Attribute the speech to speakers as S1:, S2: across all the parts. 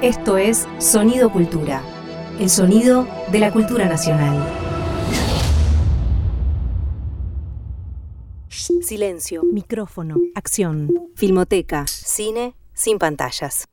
S1: Esto es Sonido Cultura, el sonido de la cultura nacional. Silencio, micrófono, acción, filmoteca, cine sin pantallas.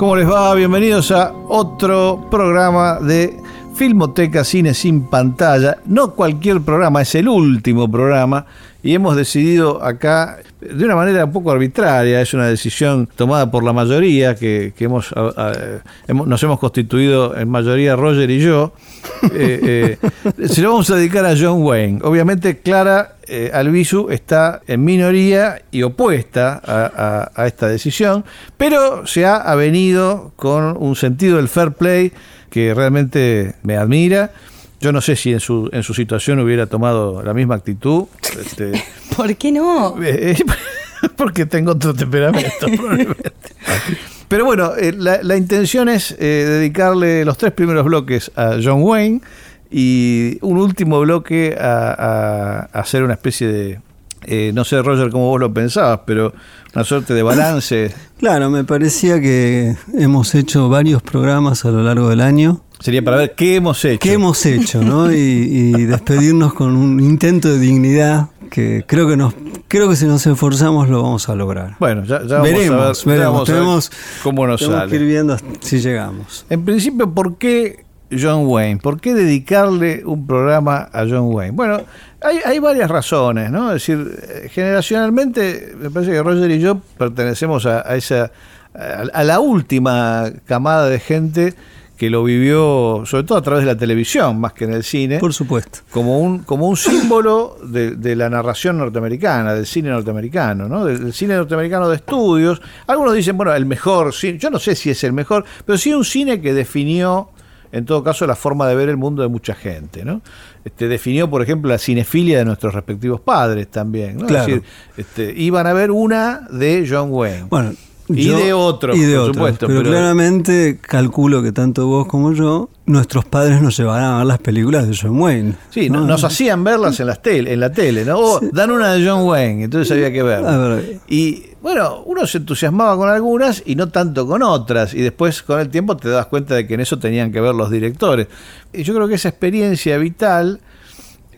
S2: ¿Cómo les va? Bienvenidos a otro programa de Filmoteca Cine sin pantalla. No cualquier programa, es el último programa y hemos decidido acá de una manera un poco arbitraria, es una decisión tomada por la mayoría, que, hemos, nos hemos constituido en mayoría Roger y yo, eh, eh, se lo vamos a dedicar a John Wayne. Obviamente Clara eh, Albizu está en minoría y opuesta a, esta decisión, pero se ha avenido con un sentido del fair play que realmente me admira. Yo no sé si en su, en su situación hubiera tomado la misma actitud. Este,
S3: ¿Por qué no?
S2: Eh, porque tengo otro temperamento, probablemente. Pero bueno, eh, la, intención es eh, dedicarle los tres primeros bloques a John Wayne y un último bloque a, hacer una especie de, no sé, Roger, cómo vos lo pensabas, pero una suerte de balance.
S4: Claro, me parecía que hemos hecho varios programas a lo largo del año
S2: Sería para ver qué hemos hecho.
S4: ¿Qué hemos hecho, no? Y, despedirnos con un intento de dignidad que creo que nos creo que si nos esforzamos lo vamos a lograr.
S2: Bueno, ya, ya
S4: veremos, veremos, tenemos,
S2: cómo nos
S4: tenemos que ir viendo si llegamos.
S2: En principio, ¿por qué John Wayne? ¿Por qué dedicarle un programa a John Wayne? Bueno, hay, hay varias razones, ¿no? Es decir, generacionalmente, me parece que Roger y yo pertenecemos a, a esa a la última camada de gente que lo vivió sobre todo a través de la televisión, más que en el cine.
S4: Por supuesto.
S2: Como un, como un símbolo de, la narración norteamericana, del cine norteamericano, ¿no? Del, cine norteamericano de estudios. Algunos dicen, bueno, el mejor cine, yo no sé si es el mejor, pero sí un cine que definió, en todo caso, la forma de ver el mundo de mucha gente, ¿no? Este, definió, por ejemplo, la cinefilia de nuestros respectivos padres también, ¿no?
S4: Claro. Es decir,
S2: este, iban a ver una de John Wayne.
S4: Bueno,
S2: y de otros,
S4: y de por supuesto. Pero, claramente calculo que tanto vos como yo, nuestros padres nos llevarán a ver las películas de John Wayne.
S2: Sí, nos hacían verlas en, las tele, en la tele, ¿no? O dan una de John Wayne, entonces había que verla. Y bueno, uno se entusiasmaba con algunas y no tanto con otras. Y después con el tiempo te das cuenta de que en eso tenían que ver los directores. Y yo creo que esa experiencia vital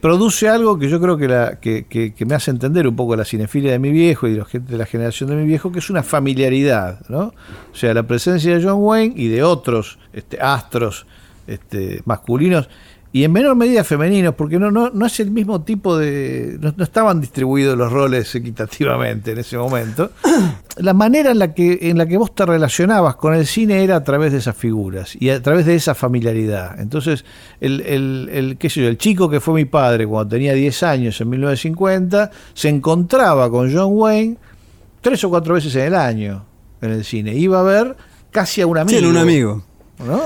S2: produce algo que yo creo que, la, que, me hace entender un poco la cinefilia de mi viejo y de la gente de la generación de mi viejo, que es una familiaridad, ¿no? O sea, la presencia de John Wayne y de otros este, astros este, masculinos y en menor medida femeninos, porque no, no, no es el mismo tipo de. No, estaban distribuidos los roles equitativamente en ese momento. La manera en la que, en la que vos te relacionabas con el cine era a través de esas figuras y a través de esa familiaridad. Entonces, el, el, el, qué sé yo, el chico que fue mi padre cuando tenía 10 años en 1950 se encontraba con John Wayne tres o cuatro veces en el año en el cine. Iba a ver casi a un amigo.
S4: Sí, un amigo.
S2: ¿no?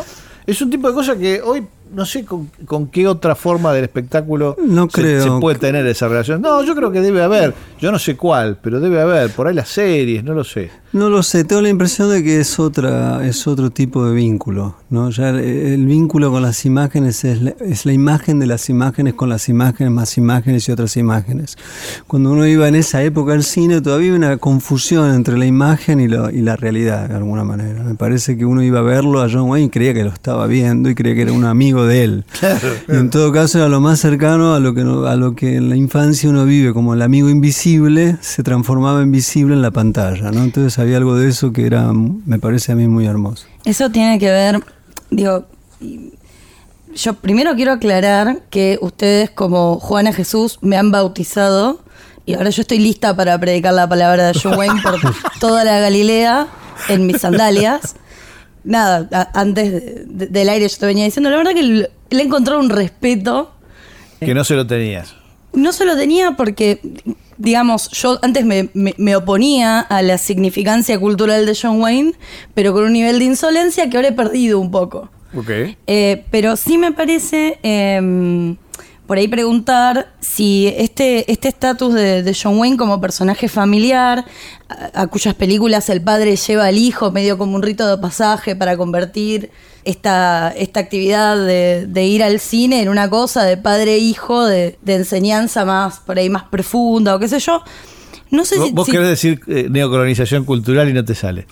S2: Es un tipo de cosa que hoy no sé con, qué otra forma del espectáculo
S4: no
S2: se,
S4: creo.
S2: puede tener esa relación. No, yo creo que debe haber. Yo no sé cuál, pero debe haber, por ahí las series, no lo sé.
S4: No lo sé, tengo la impresión de que es otra, es otro tipo de vínculo, ¿no? Ya el, vínculo con las imágenes es la, es la, imagen de las imágenes con las imágenes, más imágenes y otras imágenes. Cuando uno iba en esa época al cine, todavía había una confusión entre la imagen y, lo, y la realidad, de alguna manera. Me parece que uno iba a verlo a John Wayne y creía que lo estaba viendo y creía que era un amigo de él. Y en todo caso era lo más cercano a lo que a lo que en la infancia uno vive como el amigo invisible se transformaba en visible en la pantalla, ¿no? Entonces había algo de eso que era, me parece a mí muy hermoso.
S3: Eso tiene que ver, digo, yo primero quiero aclarar que ustedes como Juana Jesús me han bautizado y ahora yo estoy lista para predicar la palabra de John Wayne por toda la Galilea en mis sandalias. Nada, antes del aire yo te venía diciendo, la verdad que le, he encontrado un respeto.
S2: Que no se lo tenías.
S3: No se lo tenía porque digamos, yo antes me, oponía a la significancia cultural de John Wayne, pero con un nivel de insolencia que ahora he perdido un poco. Eh, pero sí me parece em, por ahí preguntar si este este estatus de, John Wayne como personaje familiar, a, cuyas películas el padre lleva al hijo medio como un rito de pasaje para convertir esta, esta actividad de, ir al cine en una cosa de padre-hijo, e de, enseñanza más, por ahí más profunda o qué sé yo. No sé
S2: si, vos querés decir eh, neocolonización cultural y no te sale.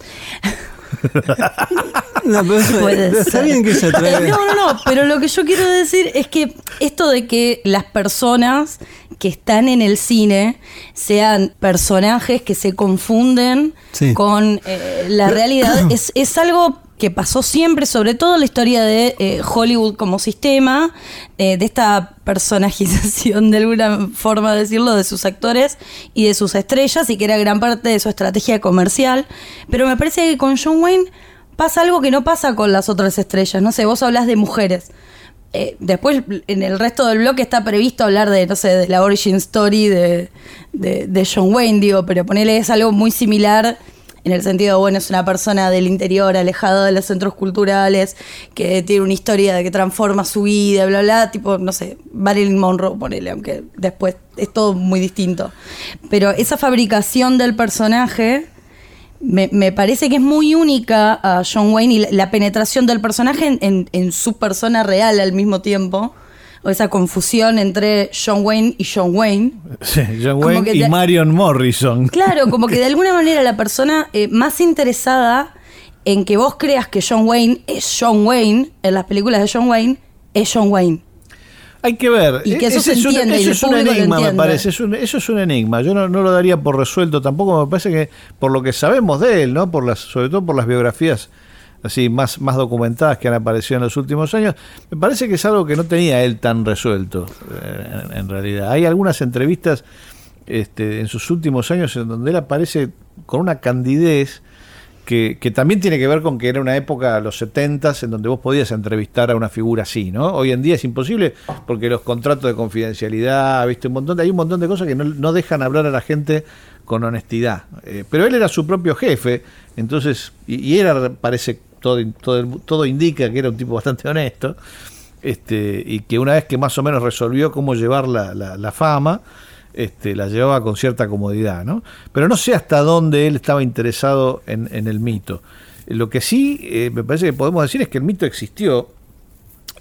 S3: no, pero está bien que se atreve. No, no, no, pero lo que yo quiero decir es que esto de que las personas que están en el cine sean personajes que se confunden con eh, la realidad es, es algo que pasó siempre, sobre todo en la historia de eh, Hollywood como sistema, eh, de esta personajización de alguna forma de decirlo de sus actores y de sus estrellas, y que era gran parte de su estrategia comercial. Pero me parece que con John Wayne pasa algo que no pasa con las otras estrellas. No sé, vos hablas de mujeres. Eh, después en el resto del bloque está previsto hablar de, no sé, de la origin story de, de, John Wayne, digo, pero ponele es algo muy similar en el sentido, bueno, es una persona del interior, alejada de los centros culturales, que tiene una historia de que transforma su vida, bla, bla, tipo, no sé, Marilyn Monroe, ponele, aunque después es todo muy distinto. Pero esa fabricación del personaje me, parece que es muy única a John Wayne y la, penetración del personaje en su persona real al mismo tiempo o esa confusión entre John Wayne y John Wayne.
S2: Sí, John Wayne y Marion Morrison.
S3: Claro, como que de alguna manera la persona eh, más interesada en que vos creas que John Wayne es John Wayne en las películas de John Wayne es John Wayne.
S2: Hay que ver.
S3: Y que eso se entiende. eso
S2: es un enigma, me parece. eso es un enigma. Yo no, lo daría por resuelto tampoco. Me parece que por lo que sabemos de él, ¿no? Por las, sobre todo por las biografías así más, más documentadas que han aparecido en los últimos años, me parece que es algo que no tenía él tan resuelto eh, en, realidad. Hay algunas entrevistas este, en sus últimos años en donde él aparece con una candidez que, que, también tiene que ver con que era una época, los 70 en donde vos podías entrevistar a una figura así, ¿no? Hoy en día es imposible porque los contratos de confidencialidad, viste, un montón hay un montón de cosas que no, dejan hablar a la gente con honestidad. Eh, pero él era su propio jefe, entonces, y, era, parece todo, todo, indica que era un tipo bastante honesto, este, y que una vez que más o menos resolvió cómo llevar la, fama, este, la llevaba con cierta comodidad, ¿no? Pero no sé hasta dónde él estaba interesado en, el mito. Lo que sí eh, me parece que podemos decir es que el mito existió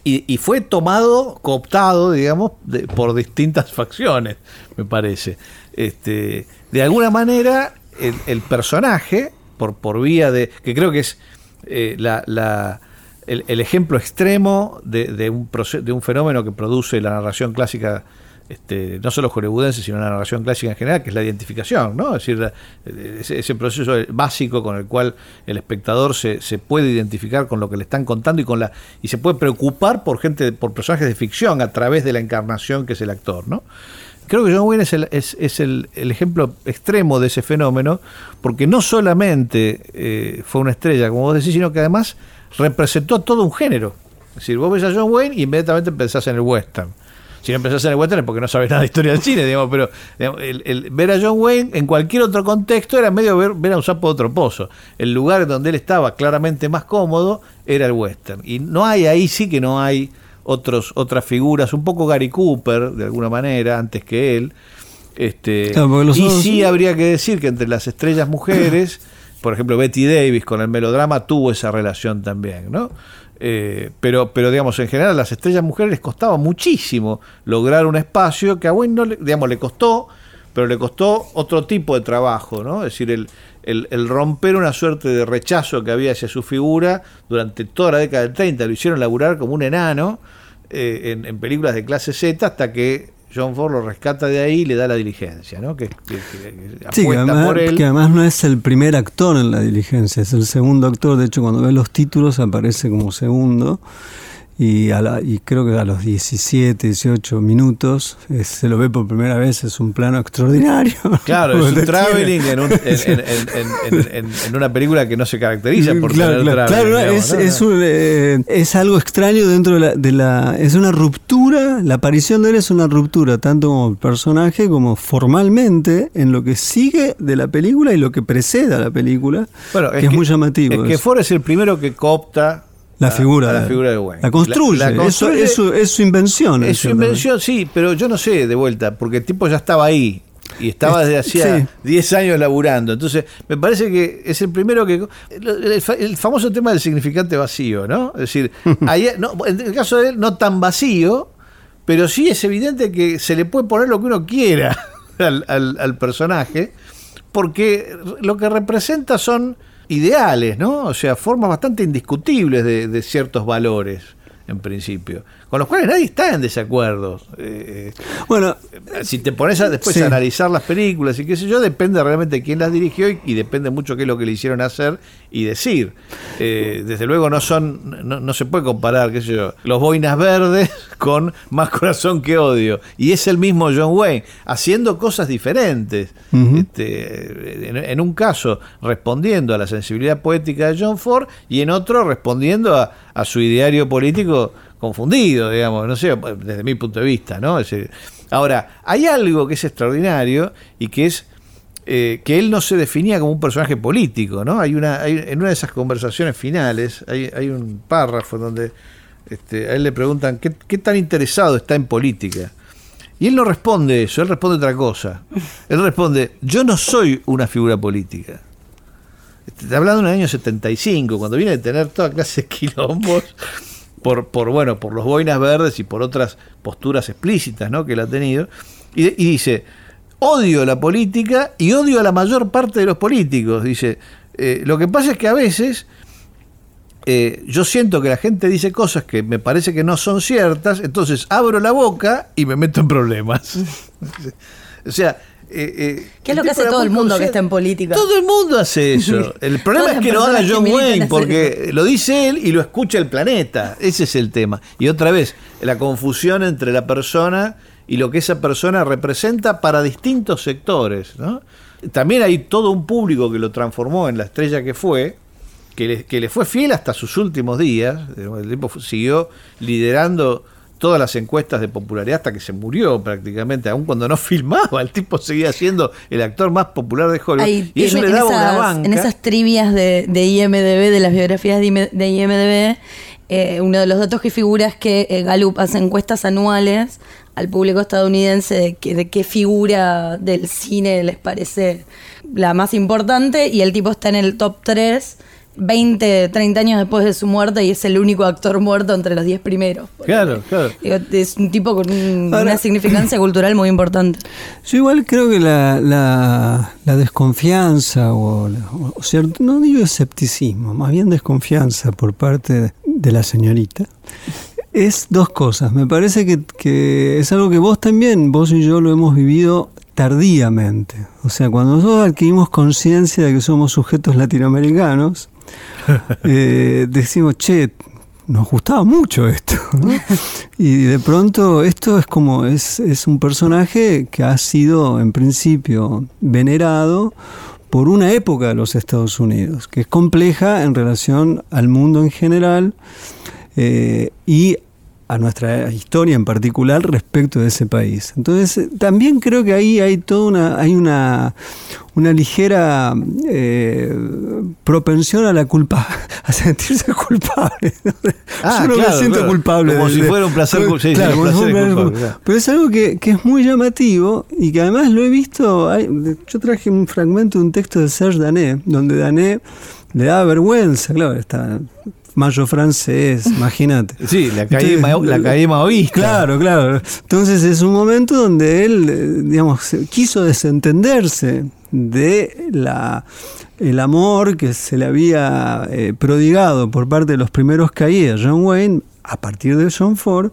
S2: y, fue tomado, cooptado, digamos, por distintas facciones, me parece. Este, de alguna manera, el, personaje, por, por vía de, que creo que es eh, la, el, ejemplo extremo de, de un fenómeno que produce la narración clásica, este, no solo hollywoodense, sino la narración clásica en general, que es la identificación, ¿no? Es decir, ese, proceso básico con el cual el espectador se, se, puede identificar con lo que le están contando y con la y se puede preocupar por gente, por personajes de ficción a través de la encarnación que es el actor, ¿no? Creo que John Wayne es el, es, el, ejemplo extremo de ese fenómeno, porque no solamente eh, fue una estrella, como vos decís, sino que además representó todo un género. Es decir, vos ves a John Wayne y inmediatamente pensás en el western. Si no pensás en el western es porque no sabes nada de historia del cine, digamos, pero el, ver a John Wayne en cualquier otro contexto era medio ver, ver a un sapo de otro pozo. El lugar donde él estaba claramente más cómodo era el western. Y no hay, ahí sí que no hay otros, otras figuras, un poco Gary Cooper, de alguna manera, antes que él, Este, y sí habría que decir que entre las estrellas mujeres, por ejemplo, Betty Davis con el melodrama tuvo esa relación también, ¿no? Eh, pero, pero digamos, en general a las estrellas mujeres les costaba muchísimo lograr un espacio que a Wayne le, digamos, le costó, pero le costó otro tipo de trabajo, ¿no? Es decir, el, el, romper una suerte de rechazo que había hacia su figura durante toda la década del 30. Lo hicieron laburar como un enano eh, en, películas de clase Z hasta que John Ford lo rescata de ahí y le da la diligencia, ¿no? Que,
S4: sí, además, que además no es el primer actor en la diligencia, es el segundo actor. De hecho, cuando ve los títulos aparece como segundo y, y creo que a los 17, 18 minutos eh, se lo ve por primera vez, es un plano extraordinario.
S2: Claro, es un traveling en, en, una película que no se caracteriza por
S4: claro, tener claro, Claro, es, es, un, eh, es, algo extraño dentro de la, de la, Es una ruptura, la aparición de él es una ruptura, tanto como personaje como formalmente, en lo que sigue de la película y lo que precede a la película, bueno, que es, muy llamativo.
S2: Es que Ford es el primero que coopta
S4: la figura,
S2: la, figura de Wayne.
S4: La construye, Eso, es, su invención.
S2: Es su invención, sí, pero yo no sé, de vuelta, porque el tipo ya estaba ahí y estaba desde hacía 10 años laburando. Entonces, me parece que es el primero que. El, famoso tema del significante vacío, ¿no? Es decir, en el caso de él, no tan vacío, pero sí es evidente que se le puede poner lo que uno quiera al personaje, porque lo que representa son ideales, ¿no? O sea, formas bastante indiscutibles de, ciertos valores, en principio con los cuales nadie está en desacuerdo. Eh, bueno, si te pones a después a analizar las películas y qué sé yo, depende realmente de quién las dirigió y, depende mucho qué es lo que le hicieron hacer y decir. Eh, desde luego no son, no, se puede comparar, qué sé yo, los boinas verdes con más corazón que odio. Y es el mismo John Wayne, haciendo cosas diferentes. este, en, un caso respondiendo a la sensibilidad poética de John Ford y en otro respondiendo a, a su ideario político confundido, digamos, no sé, desde mi punto de vista, ¿no? ahora, hay algo que es extraordinario y que es eh, que él no se definía como un personaje político, ¿no? Hay una, en una de esas conversaciones finales, hay, un párrafo donde este, a él le preguntan ¿qué, qué tan interesado está en política. Y él no responde eso, él responde otra cosa. Él responde, yo no soy una figura política. Está hablando en el año 75, cuando viene a tener toda clase de quilombos por, por, bueno, por los boinas verdes y por otras posturas explícitas ¿no? que él ha tenido. Y, dice, odio la política y odio a la mayor parte de los políticos. Dice, eh, lo que pasa es que a veces eh, yo siento que la gente dice cosas que me parece que no son ciertas, entonces abro la boca y me meto en problemas. o sea,
S3: eh, eh, ¿Qué es lo que hace todo el mundo que está en política?
S2: Todo el mundo hace eso. El problema es que lo haga John Wayne, porque lo dice él y lo escucha el planeta. Ese es el tema. Y otra vez, la confusión entre la persona y lo que esa persona representa para distintos sectores. También hay todo un público que lo transformó en la estrella que fue, que le, que le fue fiel hasta sus últimos días. El tiempo siguió liderando todas las encuestas de popularidad hasta que se murió prácticamente, aun cuando no filmaba, el tipo seguía siendo el actor más popular de Hollywood. y eso le daba una banca.
S3: En esas trivias de, IMDB, de las biografías de, IMDB, eh, uno de los datos que figura es que eh, Gallup hace encuestas anuales al público estadounidense de, que, de qué figura del cine les parece la más importante y el tipo está en el top 3 20, 30 años después de su muerte y es el único actor muerto entre los 10 primeros.
S2: Claro, claro.
S3: es un tipo con una significancia cultural muy importante.
S4: Yo igual creo que la, la, desconfianza, o, cierto, no digo escepticismo, más bien desconfianza por parte de la señorita, es dos cosas. Me parece que, que es algo que vos también, vos y yo lo hemos vivido tardíamente. O sea, cuando nosotros adquirimos conciencia de que somos sujetos latinoamericanos, eh, decimos, che, nos gustaba mucho esto. Y de pronto esto es como, es, es un personaje que ha sido en principio venerado por una época de los Estados Unidos, que es compleja en relación al mundo en general eh, y a nuestra historia en particular respecto de ese país. Entonces, eh, también creo que ahí hay toda una, hay una, una ligera eh, propensión a la culpa, a sentirse culpable.
S2: Ah, Yo no me siento culpable. Como si fuera un placer, sí,
S4: Pero es algo que, que, es muy llamativo y que además lo he visto. yo traje un fragmento de un texto de Serge Danet, donde Danet le da vergüenza, claro, está mayo francés, imagínate.
S2: Sí, la calle, la calle maoísta.
S4: Claro, claro. Entonces es un momento donde él, eh, digamos, quiso desentenderse de la el amor que se le había eh, prodigado por parte de los primeros caídas John Wayne a partir de John Ford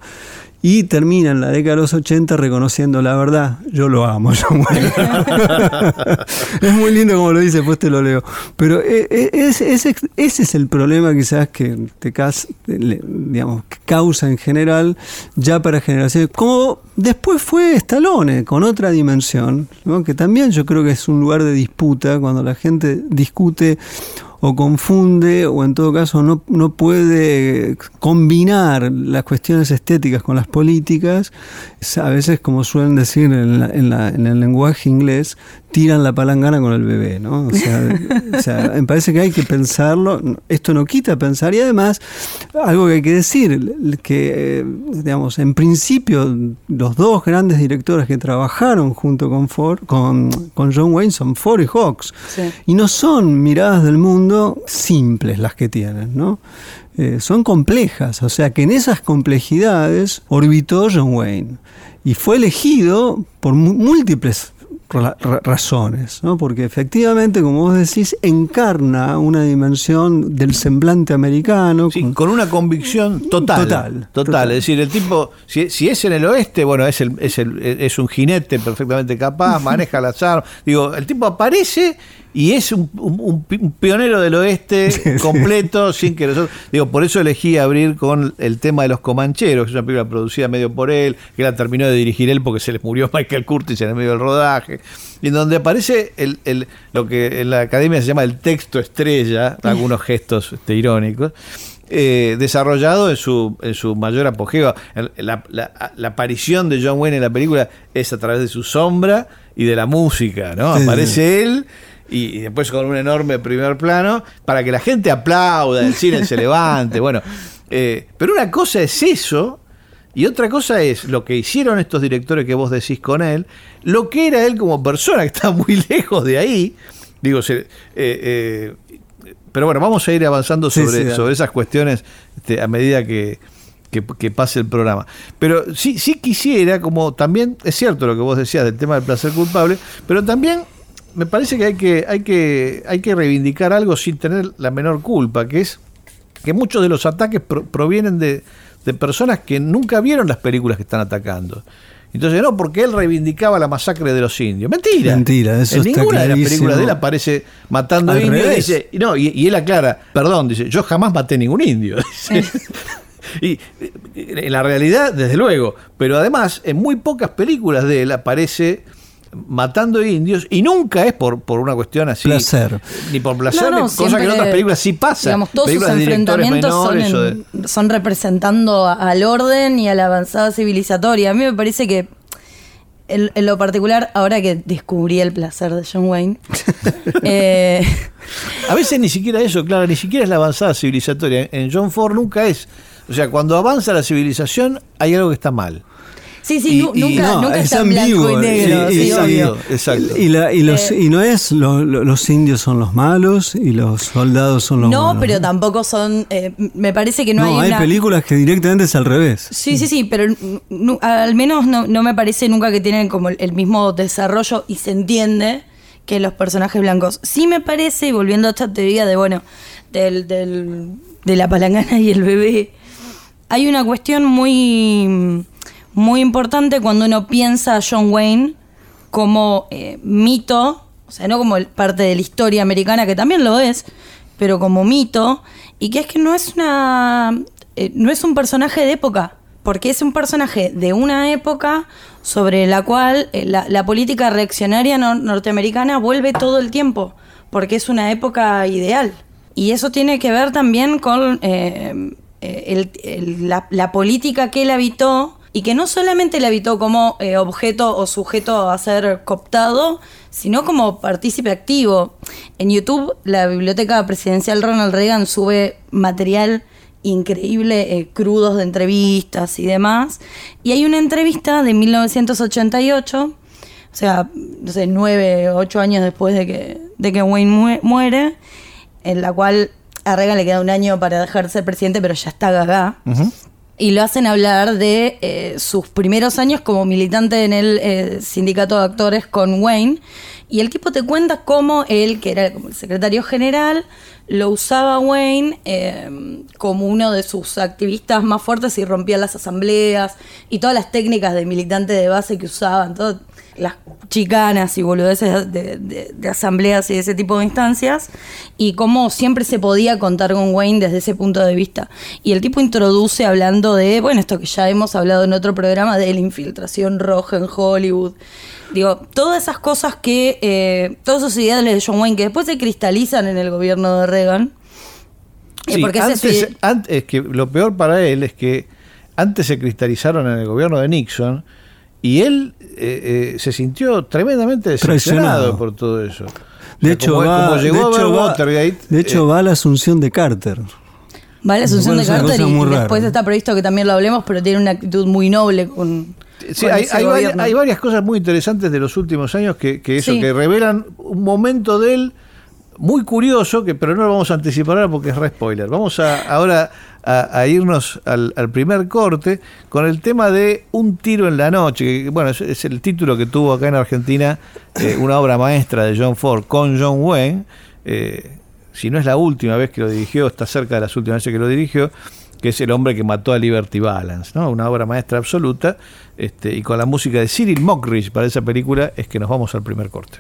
S4: y termina en la década de los 80 reconociendo la verdad. Yo lo amo, Wayne. es muy lindo como lo dice, después te lo leo. Pero e, e, ese es el problema quizás que te digamos, causa en general ya para generaciones. Como después fue Stallone, con otra dimensión, que también yo creo que es un lugar de disputa cuando la gente discute o confunde o en todo caso no, no puede combinar las cuestiones estéticas con las políticas, a veces como suelen decir en, en el lenguaje inglés, tiran la palangana con el bebé, ¿no? O sea, me parece que hay que pensarlo, esto no quita pensar y además algo que hay que decir, que digamos, en principio los dos grandes directores que trabajaron junto con Ford, con, con John Wayne son Ford y Hawks, y no son miradas del mundo simples las que tienen, ¿no? Eh, son complejas, o sea que en esas complejidades orbitó John Wayne y fue elegido por múltiples razones, ¿no? porque efectivamente, como vos decís, encarna una dimensión del semblante americano.
S2: con, una convicción total, total. Es decir, el tipo, si, si, es en el oeste, bueno, es, el, es, el, es un jinete perfectamente capaz, maneja las armas. Digo, el tipo aparece y es un, pionero del oeste completo, sin que nosotros. Digo, por eso elegí abrir con el tema de los Comancheros, que es una película producida medio por él, que la terminó de dirigir él porque se le murió Michael Curtis en el medio del rodaje, y en donde aparece el, el, lo que en la academia se llama el texto estrella, algunos gestos este, irónicos. Eh, desarrollado en su, en su mayor apogeo. La, la, aparición de John Wayne en la película es a través de su sombra y de la música, ¿no? Aparece él y, después con un enorme primer plano para que la gente aplauda, el cine se levante, bueno. Eh, pero una cosa es eso y otra cosa es lo que hicieron estos directores que vos decís con él, lo que era él como persona, que está muy lejos de ahí. Digo, eh, eh, pero bueno, vamos a ir avanzando sobre, sobre esas cuestiones este, a medida que, que, pase el programa. Pero sí, sí quisiera, como también es cierto lo que vos decías del tema del placer culpable, pero también me parece que hay que, hay que, hay que reivindicar algo sin tener la menor culpa, que es que muchos de los ataques provienen de, de personas que nunca vieron las películas que están atacando. Entonces, no, porque él reivindicaba la masacre de los indios. Mentira.
S4: Mentira, eso En
S2: ninguna de las películas de él aparece matando indios. Y, dice, no, y, él aclara, perdón, dice, yo jamás maté ningún indio. y en la realidad, desde luego. Pero además, en muy pocas películas de él aparece matando indios y nunca es por, por una cuestión así.
S4: Placer.
S2: Ni por placer, cosa que en otras películas sí pasa.
S3: Digamos, todos sus enfrentamientos son, representando al orden y a la avanzada civilizatoria. A mí me parece que en, lo particular, ahora que descubrí el placer de John Wayne.
S2: Eh, a veces ni siquiera eso, claro, ni siquiera es la avanzada civilizatoria. En John Ford nunca es. O sea, cuando avanza la civilización hay algo que está mal.
S3: Sí, sí, nunca, nunca está en blanco y negro.
S2: exacto, exacto.
S4: Y, los, eh, y no es los indios son los malos y los soldados son los
S3: no,
S4: No,
S3: pero tampoco son. Eh, me parece que no, hay.
S4: No, hay películas que directamente es al revés.
S3: Sí, sí, sí, pero al menos no, no me parece nunca que tienen como el mismo desarrollo y se entiende que los personajes blancos. Sí me parece, y volviendo a esta teoría de, bueno, del, del, de la palangana y el bebé, hay una cuestión muy muy importante cuando uno piensa a John Wayne como eh, mito, o sea, no como parte de la historia americana, que también lo es, pero como mito, y que es que no es una. Eh, no es un personaje de época, porque es un personaje de una época sobre la cual eh, la, política reaccionaria norteamericana vuelve todo el tiempo, porque es una época ideal. Y eso tiene que ver también con eh, la, política que él habitó y que no solamente la habitó como eh, objeto o sujeto a ser cooptado, sino como partícipe activo. En YouTube, la Biblioteca Presidencial Ronald Reagan sube material increíble, eh, crudos de entrevistas y demás. Y hay una entrevista de 1988, o sea, no sé, nueve, ocho años después de que, de que Wayne muere, en la cual a Reagan le queda un año para dejar de ser presidente, pero ya está gaga. Y lo hacen hablar de eh, sus primeros años como militante en el eh, sindicato de actores con Wayne. Y el tipo te cuenta cómo él, que era como el secretario general, lo usaba Wayne eh, como uno de sus activistas más fuertes y rompía las asambleas y todas las técnicas de militante de base que usaban, todas las chicanas y boludeces de, asambleas y de ese tipo de instancias, y cómo siempre se podía contar con Wayne desde ese punto de vista. Y el tipo introduce hablando de, bueno, esto que ya hemos hablado en otro programa, de la infiltración roja en Hollywood. Digo, todas esas cosas que, eh, todos esos ideales de John Wayne que después se cristalizan en el gobierno de Reagan.
S2: Eh, porque antes, antes, que lo peor para él es que antes se cristalizaron en el gobierno de Nixon y él eh, eh, se sintió tremendamente decepcionado por todo eso.
S4: De hecho, va, de hecho, va, de hecho va a la asunción de Carter.
S3: Va a la asunción de Carter y, después está previsto que también lo hablemos, pero tiene una actitud muy noble con...
S2: Sí, hay, hay, varias, cosas muy interesantes de los últimos años que, que eso, que revelan un momento de él muy curioso, que pero no lo vamos a anticipar ahora porque es re spoiler. Vamos a, ahora a, irnos al, primer corte con el tema de Un tiro en la noche, que bueno, es, el título que tuvo acá en Argentina eh, una obra maestra de John Ford con John Wayne. Eh, si no es la última vez que lo dirigió, está cerca de las últimas veces que lo dirigió, que es el hombre que mató a Liberty Balance, ¿no? Una obra maestra absoluta, este, y con la música de Cyril Mockridge para esa película es que nos vamos al primer corte.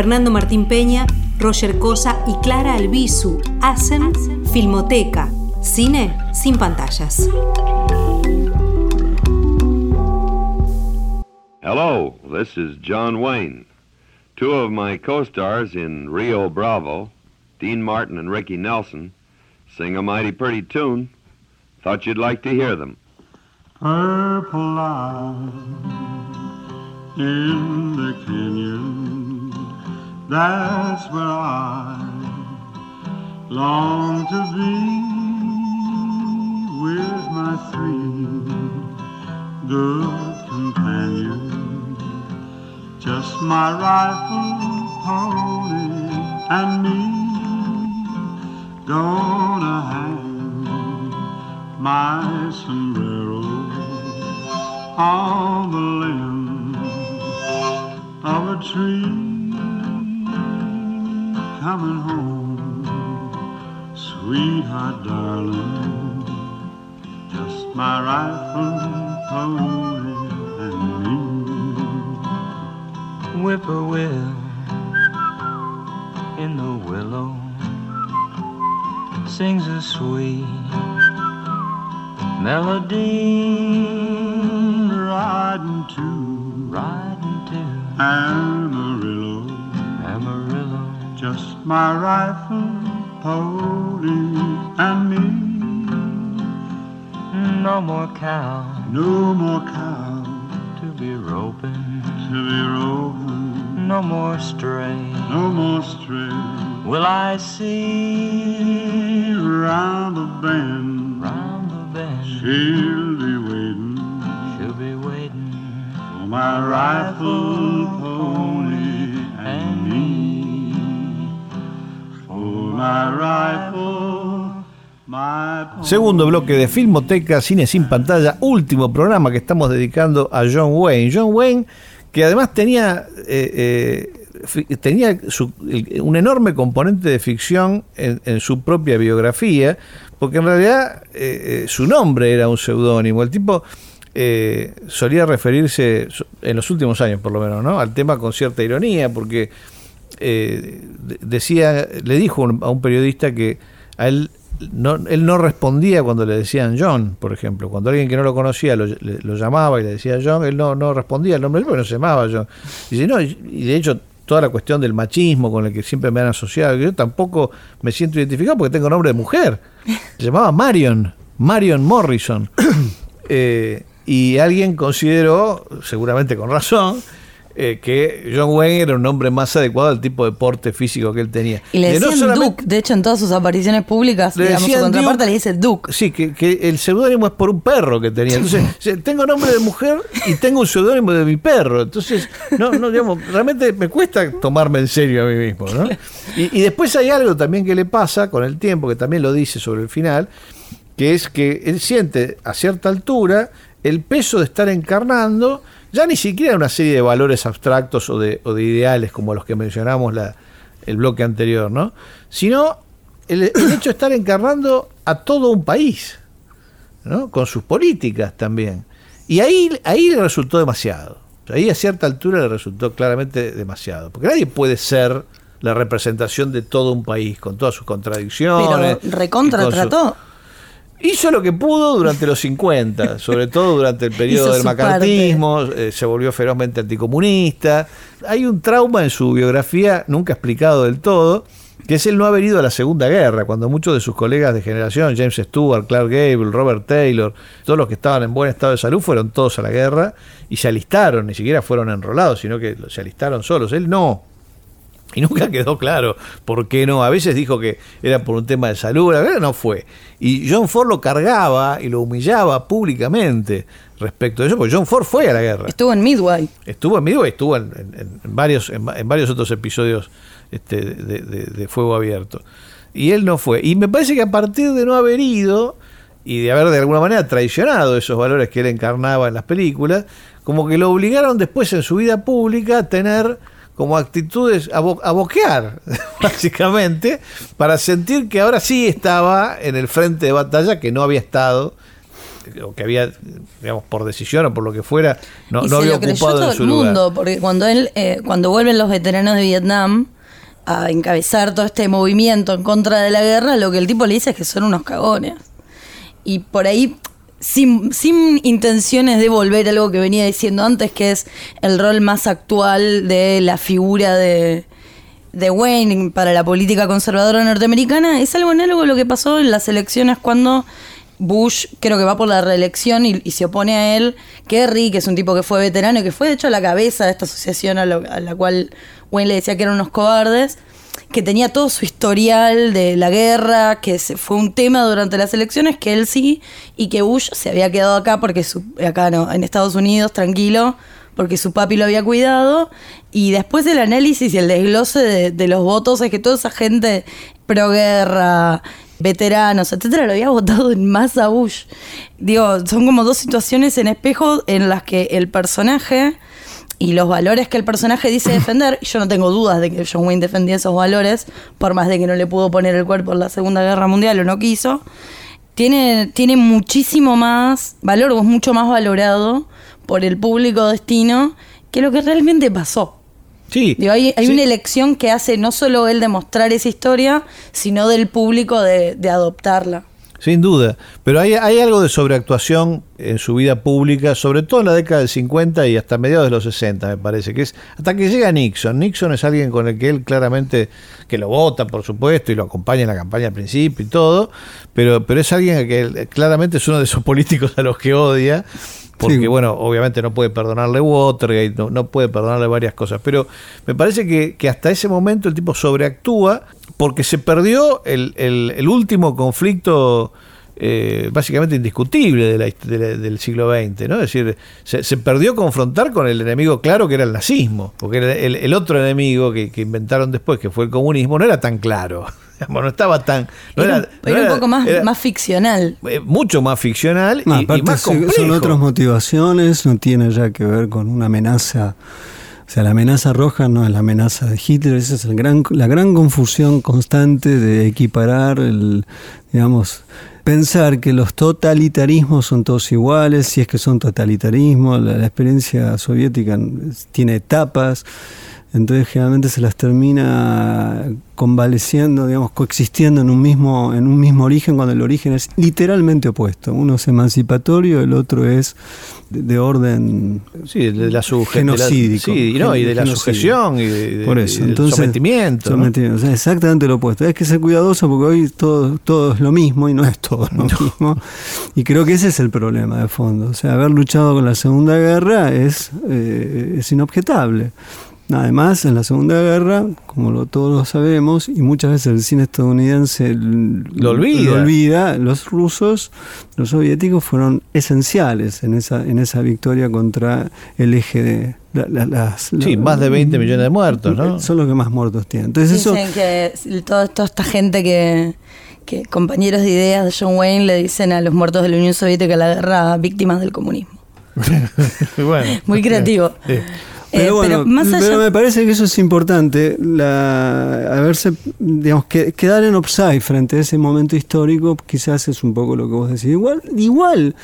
S1: Fernando Martín Peña, Roger Cosa y Clara Albizu hacen Filmoteca, cine sin pantallas.
S5: Hello, this is John Wayne. Two of my co-stars in Rio Bravo, Dean Martin and Ricky Nelson, sing a mighty pretty tune. Thought you'd like to hear them.
S6: Purple in the canyon That's where I long to be with my three good companions. Just my rifle, pony, and me. Gonna hang my sombrero on the limb of a tree coming home, sweetheart, darling. Just my rifle, pony, and me. Whippoorwill in the willow,
S7: sings a sweet melody, riding to, riding to Amarillo, just my rifle, pony, and me. No more cow, no more cow to be roping, to be roping. No more stray, no more stray. Will I see round the bend, round the bend? She'll be waiting, she'll be waiting for my rifle, pony,
S2: Segundo bloque de Filmoteca, Cine sin pantalla, último programa que estamos dedicando a John Wayne. John Wayne, que además tenía, eh, eh, tenía su- un enorme componente de ficción en, su propia biografía, porque en realidad eh, su nombre era un seudónimo. El tipo solía referirse, en los últimos años por lo menos, ¿no? al tema con cierta ironía, porque eh, de- decía, le dijo a un periodista que a él no, él no respondía cuando le decían John, por ejemplo. Cuando alguien que no lo conocía lo, llamaba y le decía John, él no, no respondía el nombre, porque no se llamaba John. Y de hecho toda la cuestión del machismo con el que siempre me han asociado, yo tampoco me siento identificado porque tengo nombre de mujer. Se llamaba Marion, Marion Morrison. Eh, y alguien consideró, seguramente con razón, eh, que John Wayne era un nombre más adecuado al tipo de porte físico que él tenía.
S3: Y le
S2: no
S3: decían
S2: solamente-
S3: Duke, de hecho en todas sus apariciones públicas,
S2: Le
S3: digamos, su contraparte
S2: Duke.
S3: le dice Duke.
S2: Sí, que, que el seudónimo es por un perro que tenía. Entonces, tengo nombre de mujer y tengo un seudónimo de mi perro. Entonces, no, no, digamos, realmente me cuesta tomarme en serio a mí mismo, ¿no? Y, y después hay algo también que le pasa con el tiempo, que también lo dice sobre el final, que es que él siente a cierta altura el peso de estar encarnando ya ni siquiera una serie de valores abstractos o de, o de ideales como los que mencionamos la, el bloque anterior, ¿no? Sino el, el hecho de estar encarnando a todo un país, ¿no? Con sus políticas también. Y ahí, ahí le resultó demasiado. Ahí a cierta altura le resultó claramente demasiado. Porque nadie puede ser la representación de todo un país, con todas sus contradicciones.
S3: Pero recontra
S2: su-. Hizo lo que pudo durante los 50, sobre todo durante el periodo del macartismo, eh, se volvió ferozmente anticomunista. Hay un trauma en su biografía, nunca explicado del todo, que es el no haber ido a la Segunda Guerra, cuando muchos de sus colegas de generación, James Stewart, Clark Gable, Robert Taylor, todos los que estaban en buen estado de salud, fueron todos a la guerra y se alistaron, ni siquiera fueron enrolados, sino que se alistaron solos. Él no. Y nunca quedó claro por qué no. A veces dijo que era por un tema de salud, la verdad no fue. Y John Ford lo cargaba y lo humillaba públicamente respecto a eso, porque John Ford fue a la guerra.
S3: Estuvo en Midway.
S2: Estuvo en Midway, estuvo en, en- en varios, en, va- en varios otros episodios este, de, de- de Fuego Abierto. Y él no fue. Y me parece que a partir de no haber ido y de haber de alguna manera traicionado esos valores que él encarnaba en las películas, como que lo obligaron después en su vida pública a tener como actitudes, a, bo- a boquear, básicamente, para sentir que ahora sí estaba en el frente de batalla que no había estado, o que había, digamos, por decisión o por lo que fuera, no,
S3: y
S2: no
S3: se
S2: había
S3: lo creyó
S2: ocupado
S3: todo
S2: en su
S3: el
S2: lugar.
S3: mundo, porque cuando él, eh, cuando vuelven los veteranos de Vietnam a encabezar todo este movimiento en contra de la guerra, lo que el tipo le dice es que son unos cagones. Y por ahí, sin, sin intenciones de volver a algo que venía diciendo antes, que es el rol más actual de la figura de, de Wayne para la política conservadora norteamericana, es algo análogo a lo que pasó en las elecciones cuando Bush creo que va por la reelección y, y se opone a él. Kerry, que es un tipo que fue veterano y que fue de hecho la cabeza de esta asociación a, lo- a la cual Wayne le decía que eran unos cobardes, que tenía todo su historial de la guerra, que se- fue un tema durante las elecciones, que él sí, y que Bush se había quedado acá porque su, acá no, en Estados Unidos, tranquilo, porque su papi lo había cuidado. Y después el análisis y el desglose de, los votos es que toda esa gente pro guerra, veteranos, etcétera, lo había votado en masa Bush. Digo, son como dos situaciones en espejo en las que el personaje y los valores que el personaje dice defender, y yo no tengo dudas de que John Wayne defendía esos valores, por más de que no le pudo poner el cuerpo en la Segunda Guerra Mundial o no quiso, tiene, tiene muchísimo más valor, o es mucho más valorado por el público destino que lo que realmente pasó. Sí. hay, una elección que hace no solo él de mostrar esa historia, sino del público de, adoptarla.
S2: Sin duda, pero hay, algo de sobreactuación en su vida pública, sobre todo en la década del 50 y hasta mediados de los 60, me parece, que es hasta que llega Nixon. Nixon es alguien con el que él claramente, que lo vota, por supuesto, y lo acompaña en la campaña al principio y todo, pero, pero es alguien que claramente es uno de esos políticos a los que odia porque bueno, obviamente no puede perdonarle Watergate, no, no, puede perdonarle varias cosas, pero me parece que, hasta ese momento el tipo sobreactúa porque se perdió el, último conflicto eh, básicamente indiscutible del siglo XX, ¿no? Es decir, se, perdió confrontar con el enemigo claro que era el nazismo, porque el, otro enemigo que, que inventaron después, que fue el comunismo, no era tan claro. no estaba tan.
S3: era, un poco más, más ficcional.
S2: Eh, mucho más ficcional y, más complejo.
S4: Son otras motivaciones, no tiene ya que ver con una amenaza. O sea, la amenaza roja no es la amenaza de Hitler, esa es el gran, la gran confusión constante de equiparar el, digamos, pensar que los totalitarismos son todos iguales, si es que son totalitarismos, la experiencia soviética tiene etapas. Entonces generalmente se las termina convaleciendo, digamos, coexistiendo en un mismo, en un mismo origen cuando el origen es literalmente opuesto. Uno es emancipatorio, el otro es de, orden
S2: sí, de la
S4: genocídico.
S2: sí, no, y de la sujeción y, de, Por eso. Entonces, sometimiento.
S4: exactamente lo opuesto. Hay que ser cuidadoso porque hoy todo, todo es lo mismo y no es todo lo mismo. Y creo que ese es el problema de fondo. O sea, haber luchado con la Segunda Guerra es, eh, es inobjetable. Además, en la Segunda Guerra, como lo, todos lo sabemos, y muchas veces el cine estadounidense
S2: lo
S4: olvida. los rusos, los soviéticos fueron esenciales en esa, en esa victoria contra el eje de, las,
S2: sí, más de 20 millones de muertos, ¿no?
S4: Son los que más muertos tienen. Entonces
S3: Dicen que toda esta gente que, que, compañeros de ideas de John Wayne le dicen a los muertos de la Unión Soviética la guerra víctimas del comunismo. Muy creativo.
S4: Pero eh, bueno, pero, me parece que eso es importante, la, haberse, digamos, que, quedar en offside frente a ese momento histórico, quizás es un poco lo que vos decís. Igual, igual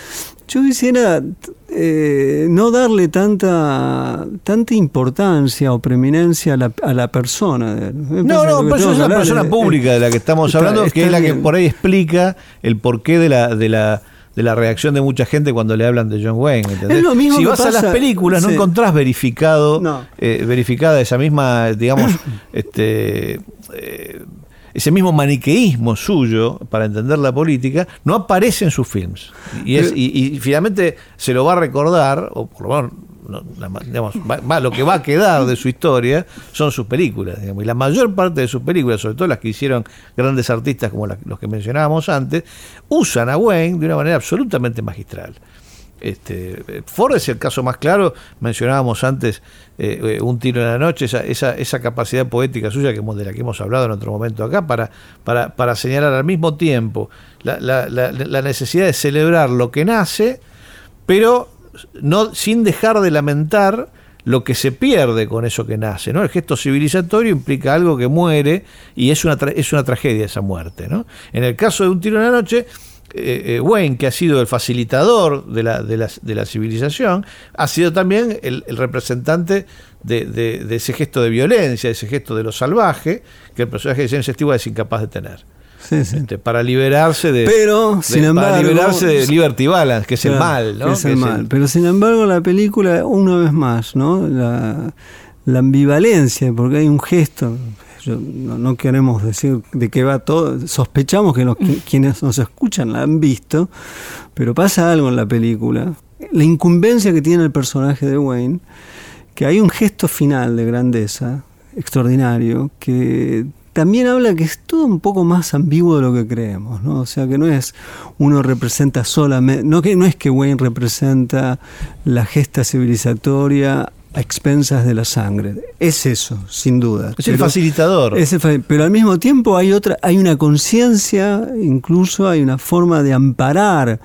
S4: yo quisiera eh, no darle tanta tanta importancia o preeminencia a la, a la persona.
S2: no, no, pero es una persona pública de la que estamos hablando, que es la que por ahí explica el porqué de la... De la de la reacción de mucha gente cuando le hablan de John Wayne. si vas a las películas no encontrás verificado, eh, verificada esa misma, digamos, este, eh, ese mismo maniqueísmo suyo para entender la política, no aparece en sus films. Y, es, y, finalmente se lo va a recordar, o por lo menos lo que va a quedar de su historia son sus películas. y la mayor parte de sus películas, sobre todo las que hicieron grandes artistas como los que mencionábamos antes, usan a Wayne de una manera absolutamente magistral. Este, Ford es el caso más claro, mencionábamos antes eh, eh, Un tiro en la noche, esa, esa, capacidad poética suya que de la que hemos hablado en otro momento acá, para, para, para señalar al mismo tiempo la, la necesidad de celebrar lo que nace, pero no, sin dejar de lamentar lo que se pierde con eso que nace. ¿no? El gesto civilizatorio implica algo que muere y es una, es una tragedia esa muerte. ¿no? En el caso de Un tiro en la noche, eh, eh, Wayne, que ha sido el facilitador de la, de la, civilización, ha sido también el, representante de, ese gesto de violencia, de ese gesto de lo salvaje, que el personaje de James Stewart es incapaz de tener. Este, para liberarse de.
S4: Pero, sin embargo.
S2: liberarse de Liberty Balance, que es el mal, ¿no?
S4: es el mal. Pero sin embargo, la película, una vez más, ¿no? La, ambivalencia, porque hay un gesto. no, queremos decir de qué va todo. Sospechamos que quienes nos escuchan la han visto, pero pasa algo en la película. La incumbencia que tiene el personaje de Wayne, que hay un gesto final de grandeza extraordinario que también habla que es todo un poco más ambiguo de lo que creemos, ¿no? O sea, que no es uno representa solamente, no, que, no es que Wayne representa la gesta civilizatoria a expensas de la sangre. Es eso, sin duda.
S2: Es el facilitador.
S4: pero al mismo tiempo hay otra, hay una conciencia, incluso hay una forma de amparar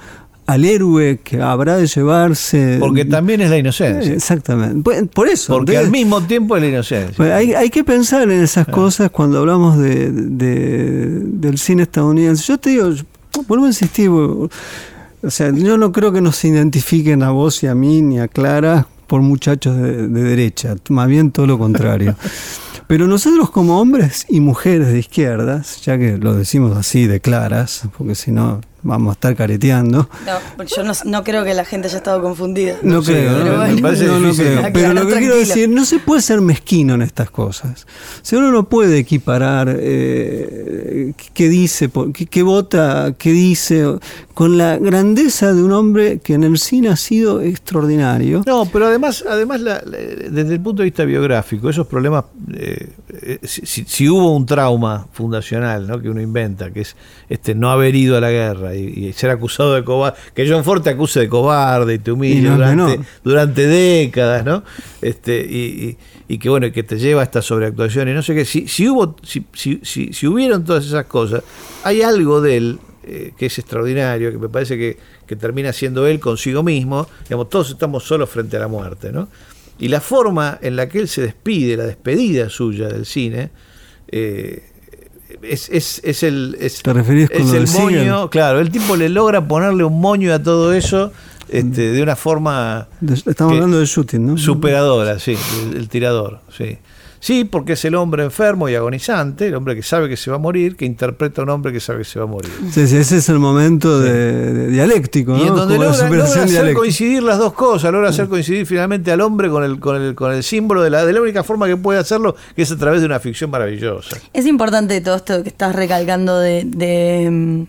S4: al héroe que habrá de llevarse.
S2: Porque también es la inocencia.
S4: Exactamente. Por eso.
S2: Porque al mismo tiempo es la inocencia.
S4: Pues hay, hay, que pensar en esas cosas cuando hablamos de, del cine estadounidense. Yo te digo, vuelvo a insistir, o sea, yo no creo que nos identifiquen a vos y a mí ni a Clara por muchachos de, de derecha, más bien todo lo contrario. Pero nosotros como hombres y mujeres de izquierdas, ya que lo decimos así de claras, porque si no vamos a estar careteando.
S3: No, porque yo no, creo que la gente haya estado confundida.
S4: No, creo, pero lo que quiero decir, no se puede ser mezquino en estas cosas. Si uno no puede equiparar eh, qué dice, qué, vota, qué dice, con la grandeza de un hombre que en el cine ha sido extraordinario.
S2: No, pero además, además desde el punto de vista biográfico, esos problemas, eh, eh, si, hubo un trauma fundacional ¿no? que uno inventa, que es este no haber ido a la guerra y, ser acusado de cobarde, que John Ford te acuse de cobarde y te humille durante, décadas, ¿no? Este, y, y, que bueno, que te lleva a esta sobreactuación y no sé qué. Si, si hubo, si, si, si, hubieron todas esas cosas, hay algo de él eh, que es extraordinario, que me parece que, que, termina siendo él consigo mismo. Digamos, todos estamos solos frente a la muerte, ¿no? Y la forma en la que él se despide, la despedida suya del cine, eh, es, es, es el, es,
S4: ¿Te referís con
S2: es el moño, claro, el tipo le logra ponerle un moño a todo eso este, de una forma...
S4: Estamos hablando de shooting, ¿no?
S2: Superadora, sí, el tirador, sí. Sí, porque es el hombre enfermo y agonizante, el hombre que sabe que se va a morir, que interpreta a un hombre que sabe que se va a morir.
S4: Sí, sí ese es el momento de, dialéctico.
S2: Y en donde logra, hacer coincidir las dos cosas, logra hacer coincidir finalmente al hombre con el, con el, con el símbolo de la, de la única forma que puede hacerlo, que es a través de una ficción maravillosa.
S3: Es importante todo esto que estás recalcando de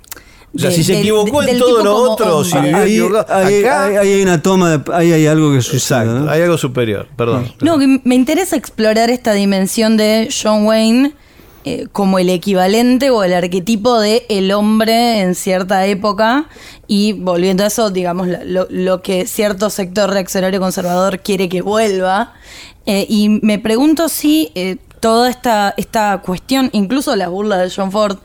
S2: o sea, si se equivocó en todo lo otro, si
S4: ahí, hay una toma, ahí hay algo que sucede.
S2: Exacto, hay algo superior, perdón.
S3: No, me interesa explorar esta dimensión de John Wayne eh, como el equivalente o el arquetipo de el hombre en cierta época y volviendo a eso, digamos, lo, que cierto sector reaccionario conservador quiere que vuelva. Eh, y me pregunto si eh, toda esta, esta cuestión, incluso la burla de John Ford,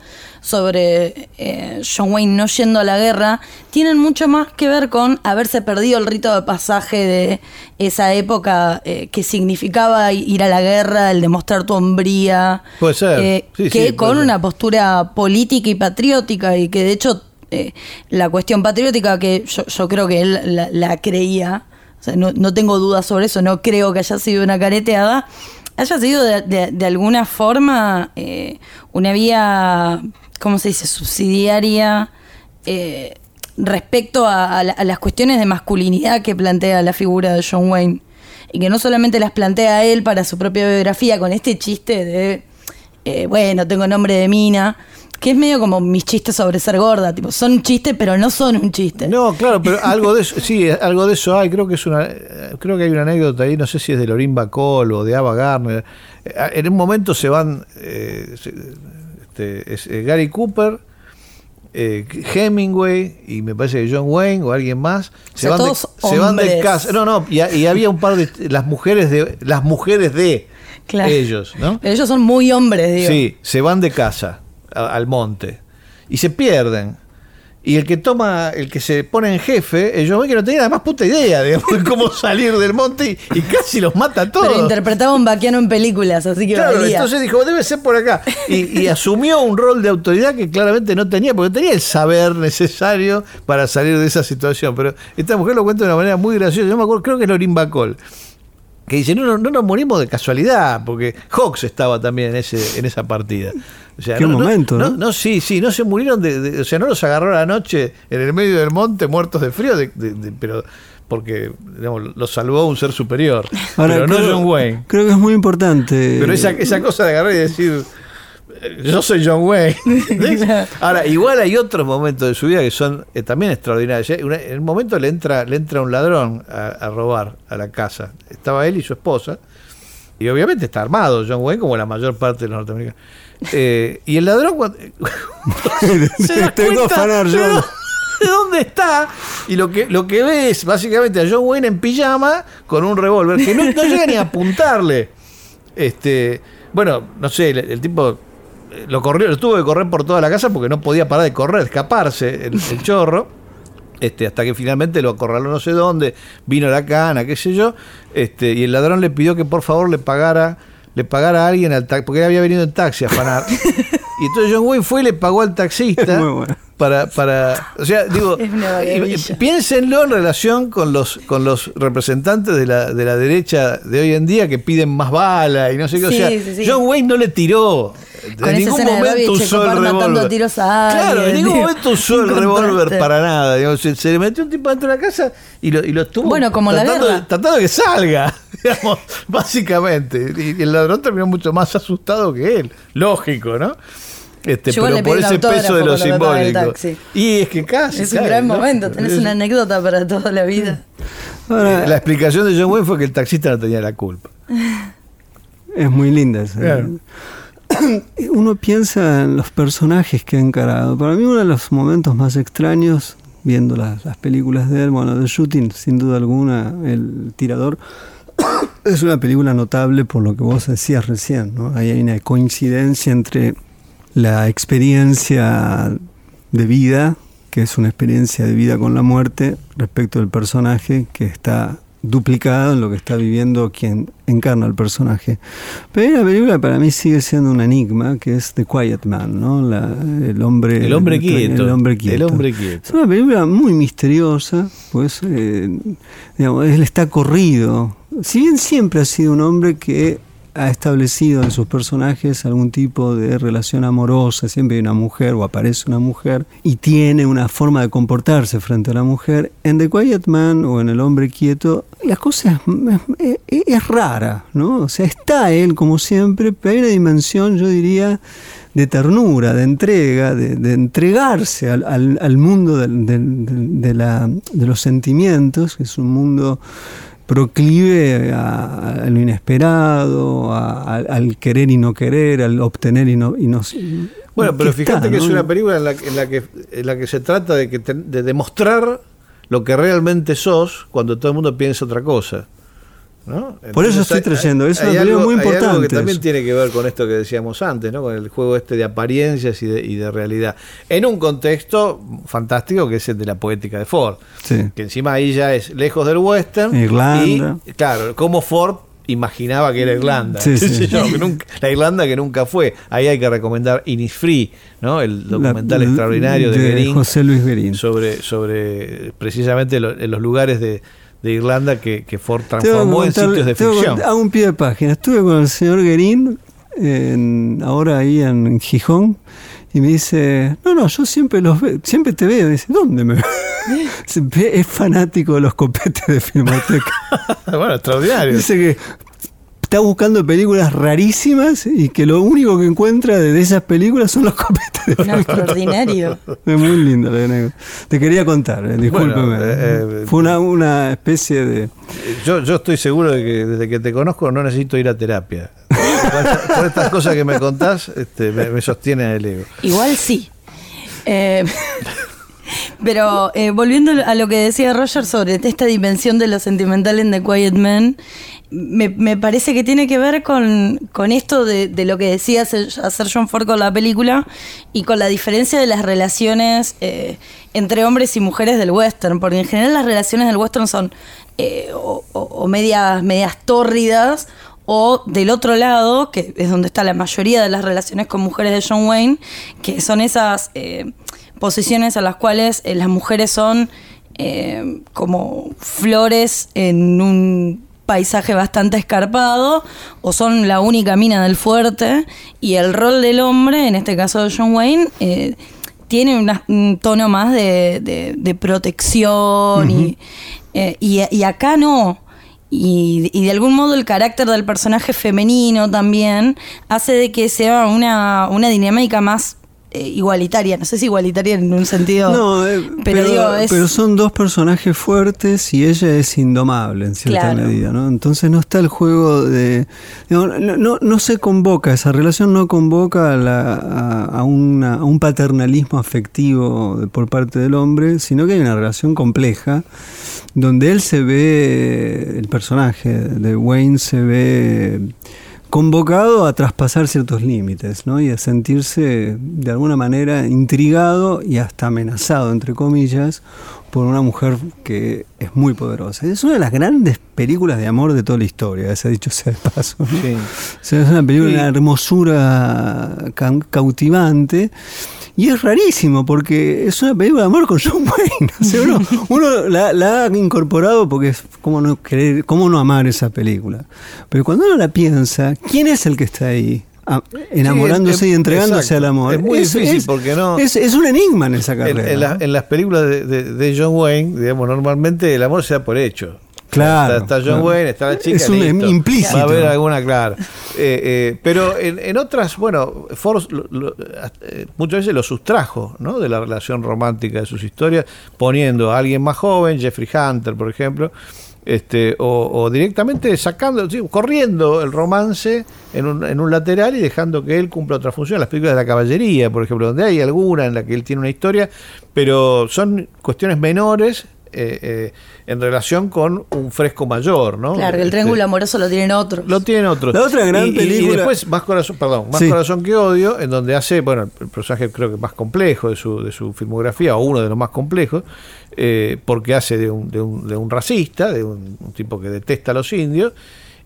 S3: sobre eh, John Wayne no yendo a la guerra, tienen mucho más que ver con haberse perdido el rito de pasaje de esa época eh, que significaba ir a la guerra, el demostrar tu hombría,
S2: puede ser.
S3: Eh, que con una postura política y patriótica y que de hecho la cuestión patriótica que yo, creo que él la, creía, no, tengo dudas sobre eso, no creo que haya sido una careteada, haya sido de, alguna forma una vía ¿cómo se dice?, subsidiaria eh, respecto a, las cuestiones de masculinidad que plantea la figura de John Wayne. Y que no solamente las plantea él para su propia biografía con este chiste de, eh, bueno, tengo nombre de mina, que es medio como mis chistes sobre ser gorda, tipo, son un chiste, pero no son un chiste.
S2: No, claro, pero algo de eso, sí, algo de eso hay, creo que es una, creo que hay una anécdota ahí, no sé si es de Lorin Bacall o de Ava Garner. Eh, en un momento se van, este, es, eh, Gary Cooper, eh, Hemingway y me parece que John Wayne o alguien más
S3: se, van, de, se van, de, casa.
S2: No, no, y, había un par de las mujeres de las mujeres de ellos, ¿no?
S3: ellos son muy hombres, digo.
S2: Sí, se van de casa al monte y se pierden. Y el que toma, el que se pone en jefe, yo que no tenía la más puta idea de cómo salir del monte y, casi los mata a todos.
S3: Pero interpretaba un vaquiano en películas, así que
S2: Claro, entonces dijo, debe ser por acá. Y, asumió un rol de autoridad que claramente no tenía, porque tenía el saber necesario para salir de esa situación. Pero esta mujer lo cuenta de una manera muy graciosa. Yo me acuerdo, creo que es Lorin Bacol que dice, no, no, no nos morimos de casualidad, porque Hawks estaba también en, ese, en esa partida.
S4: Qué momento,
S2: no, ¿no? sí, sí, no se murieron de, O sea, no los agarró la noche en el medio del monte muertos de frío, de, pero porque digamos, los salvó un ser superior. pero no John Wayne.
S4: Creo que es muy importante.
S2: Pero esa, esa cosa de agarrar y decir yo soy John Wayne. Ahora, igual hay otros momentos de su vida que son eh, también extraordinarios. En el momento le entra, le entra un ladrón a, robar a la casa. Estaba él y su esposa. Y obviamente está armado John Wayne, como la mayor parte de los norteamericanos. Eh, y el ladrón
S4: se da cuenta,
S2: de dónde está. Y lo que lo que ve es básicamente a John Wayne en pijama con un revólver que no, llega ni a apuntarle. Este bueno no sé el tipo lo corrió, lo tuvo que correr por toda la casa porque no podía parar de correr, escaparse el, chorro. Este, hasta que finalmente lo acorraló no sé dónde, vino la cana, qué sé yo, este, y el ladrón le pidió que por favor le pagara, le pagara a alguien al porque él había venido en taxi a afanar. y entonces John Wayne fue y le pagó al taxista. para, para o sea, digo, piénsenlo en relación con los con los representantes de la, de la derecha de hoy en día que piden más bala y no sé qué, o sea, John Wayne no le tiró
S3: en ningún momento usó el revólver.
S2: Claro, en ningún momento usó el revólver para nada. se, le metió un tipo dentro de la casa y lo, y lo estuvo
S3: bueno, como
S2: tratando,
S3: la
S2: tratando de que salga, digamos, básicamente. Y, el ladrón terminó mucho más asustado que él. Lógico, ¿no? Este, pero por ese peso de lo simbólico. Y es que casi.
S3: Es un gran momento, tenés una anécdota para toda la vida.
S2: la explicación de John Wayne fue que el taxista no tenía la culpa.
S4: Es muy linda esa. uno piensa en los personajes que ha encarado. Para mí uno de los momentos más extraños, viendo las, películas de él, bueno, The Shooting, sin duda alguna, El Tirador, es una película notable por lo que vos decías recién, ¿no? Ahí hay una coincidencia entre la experiencia de vida, que es una experiencia de vida con la muerte, respecto del personaje que está duplicado en lo que está viviendo quien encarna el personaje. Pero la película para mí sigue siendo un enigma, que es The Quiet Man, ¿no? el hombre
S2: el hombre quieto.
S4: El hombre quieto.
S2: El hombre quieto.
S4: Es una película muy misteriosa, pues eh, digamos, él está corrido. Si bien siempre ha sido un hombre que ha establecido en sus personajes algún tipo de relación amorosa, siempre hay una mujer o aparece una mujer y tiene una forma de comportarse frente a la mujer. En The Quiet Man o en El Hombre Quieto, la cosa es, rara, ¿no? O sea, está él como siempre, pero hay una dimensión, yo diría, de ternura, de entrega, de, entregarse al, mundo de, la, de los sentimientos, que es un mundo proclive a, lo inesperado, al querer y no querer, al obtener y no... Y no
S2: bueno, pero fíjate que es una película en la, en la, que, en la que se trata de, que de demostrar lo que realmente sos cuando todo el mundo piensa otra cosa.
S4: Por eso estoy trayendo, es una película muy importante. Hay algo
S2: que también tiene que ver con esto que decíamos antes, ¿no? con el juego este de apariencias y de, y de realidad. En un contexto fantástico que es el de la poética de Ford. Que encima ahí ya es lejos del western.
S4: Irlanda.
S2: Y, claro, como Ford imaginaba que era Irlanda. la Irlanda que nunca fue. Ahí hay que recomendar Innisfree, ¿no? el documental extraordinario de,
S4: José Luis Guerín.
S2: Sobre, sobre precisamente los lugares de, de Irlanda que, que Ford transformó en sitios de ficción.
S4: A un pie de página. Estuve con el señor Guerín, ahora ahí en Gijón, y me dice, no, no, yo siempre los veo, siempre te veo. dice, ¿dónde me es fanático de los copetes de Filmoteca.
S2: bueno, extraordinario.
S4: Dice que está buscando películas rarísimas y que lo único que encuentra de esas películas son los copetes
S3: de extraordinario.
S4: Es muy lindo lo Te quería contar, eh, discúlpeme. Eh, eh, Fue una, una especie de...
S2: Yo, yo estoy seguro de que desde que te conozco no necesito ir a terapia. Por estas cosas que me contás, este, me, me sostiene el ego.
S3: Igual sí. Pero volviendo a lo que decía Roger sobre esta dimensión de lo sentimental en The Quiet Man, me, parece que tiene que ver con, esto de, lo que decía hacer John Ford con la película y con la diferencia de las relaciones eh, entre hombres y mujeres del western, porque en general las relaciones del western son eh, o, medias, medias tórridas o del otro lado, que es donde está la mayoría de las relaciones con mujeres de John Wayne, que son esas eh, posiciones a las cuales las mujeres son como flores en un paisaje bastante escarpado o son la única mina del fuerte y el rol del hombre, en este caso de John Wayne, eh, tiene un tono más de, protección eh, y, acá no. Y, y, de algún modo el carácter del personaje femenino también hace de que sea una, una dinámica más eh, igualitaria, no sé si igualitaria en un sentido,
S4: no, eh, pero, digo, pero son dos personajes fuertes y ella es indomable en cierta medida, ¿no? Entonces no está el juego de... no, no, se convoca, esa relación no convoca a, a, un paternalismo afectivo por parte del hombre, sino que hay una relación compleja donde él se ve, el personaje de Wayne se ve convocado a traspasar ciertos límites ¿no? y a sentirse de alguna manera intrigado y hasta amenazado, entre comillas, por una mujer que es muy poderosa. Es una de las grandes películas de amor de toda la historia, se ha dicho sea de paso. es una película de una hermosura cautivante Y es rarísimo porque es una película de amor con John Wayne. uno, la, ha incorporado porque es cómo no querer, cómo no amar esa película. Pero cuando uno la piensa, ¿quién es el que está ahí? enamorándose y entregándose al amor.
S2: Es muy difícil porque no.
S4: Es, un enigma en esa carrera.
S2: En, las películas de, John Wayne, digamos, normalmente el amor se da por hecho.
S4: Claro.
S2: Está, John Wayne, está la chica.
S4: Es un implícito.
S2: Va a haber alguna, claro. Eh, eh, pero en, otras, bueno, Ford eh, muchas veces lo sustrajo ¿no? de la relación romántica de sus historias, poniendo a alguien más joven, Jeffrey Hunter, por ejemplo, este, o, directamente sacando, corriendo el romance en un, en un, lateral y dejando que él cumpla otra función. Las películas de la caballería, por ejemplo, donde hay alguna en la que él tiene una historia, pero son cuestiones menores eh, eh, en relación con un fresco mayor, ¿no?
S3: Claro, el este, triángulo amoroso lo tienen otros.
S2: Lo tienen otros.
S4: La otra gran película.
S2: Y, después, Más Corazón, perdón, Más Corazón que Odio, en donde hace, bueno, el personaje creo que más complejo de su, de su filmografía, o uno de los más complejos, eh, porque hace de un, de, un, de un racista, de un, tipo que detesta a los indios,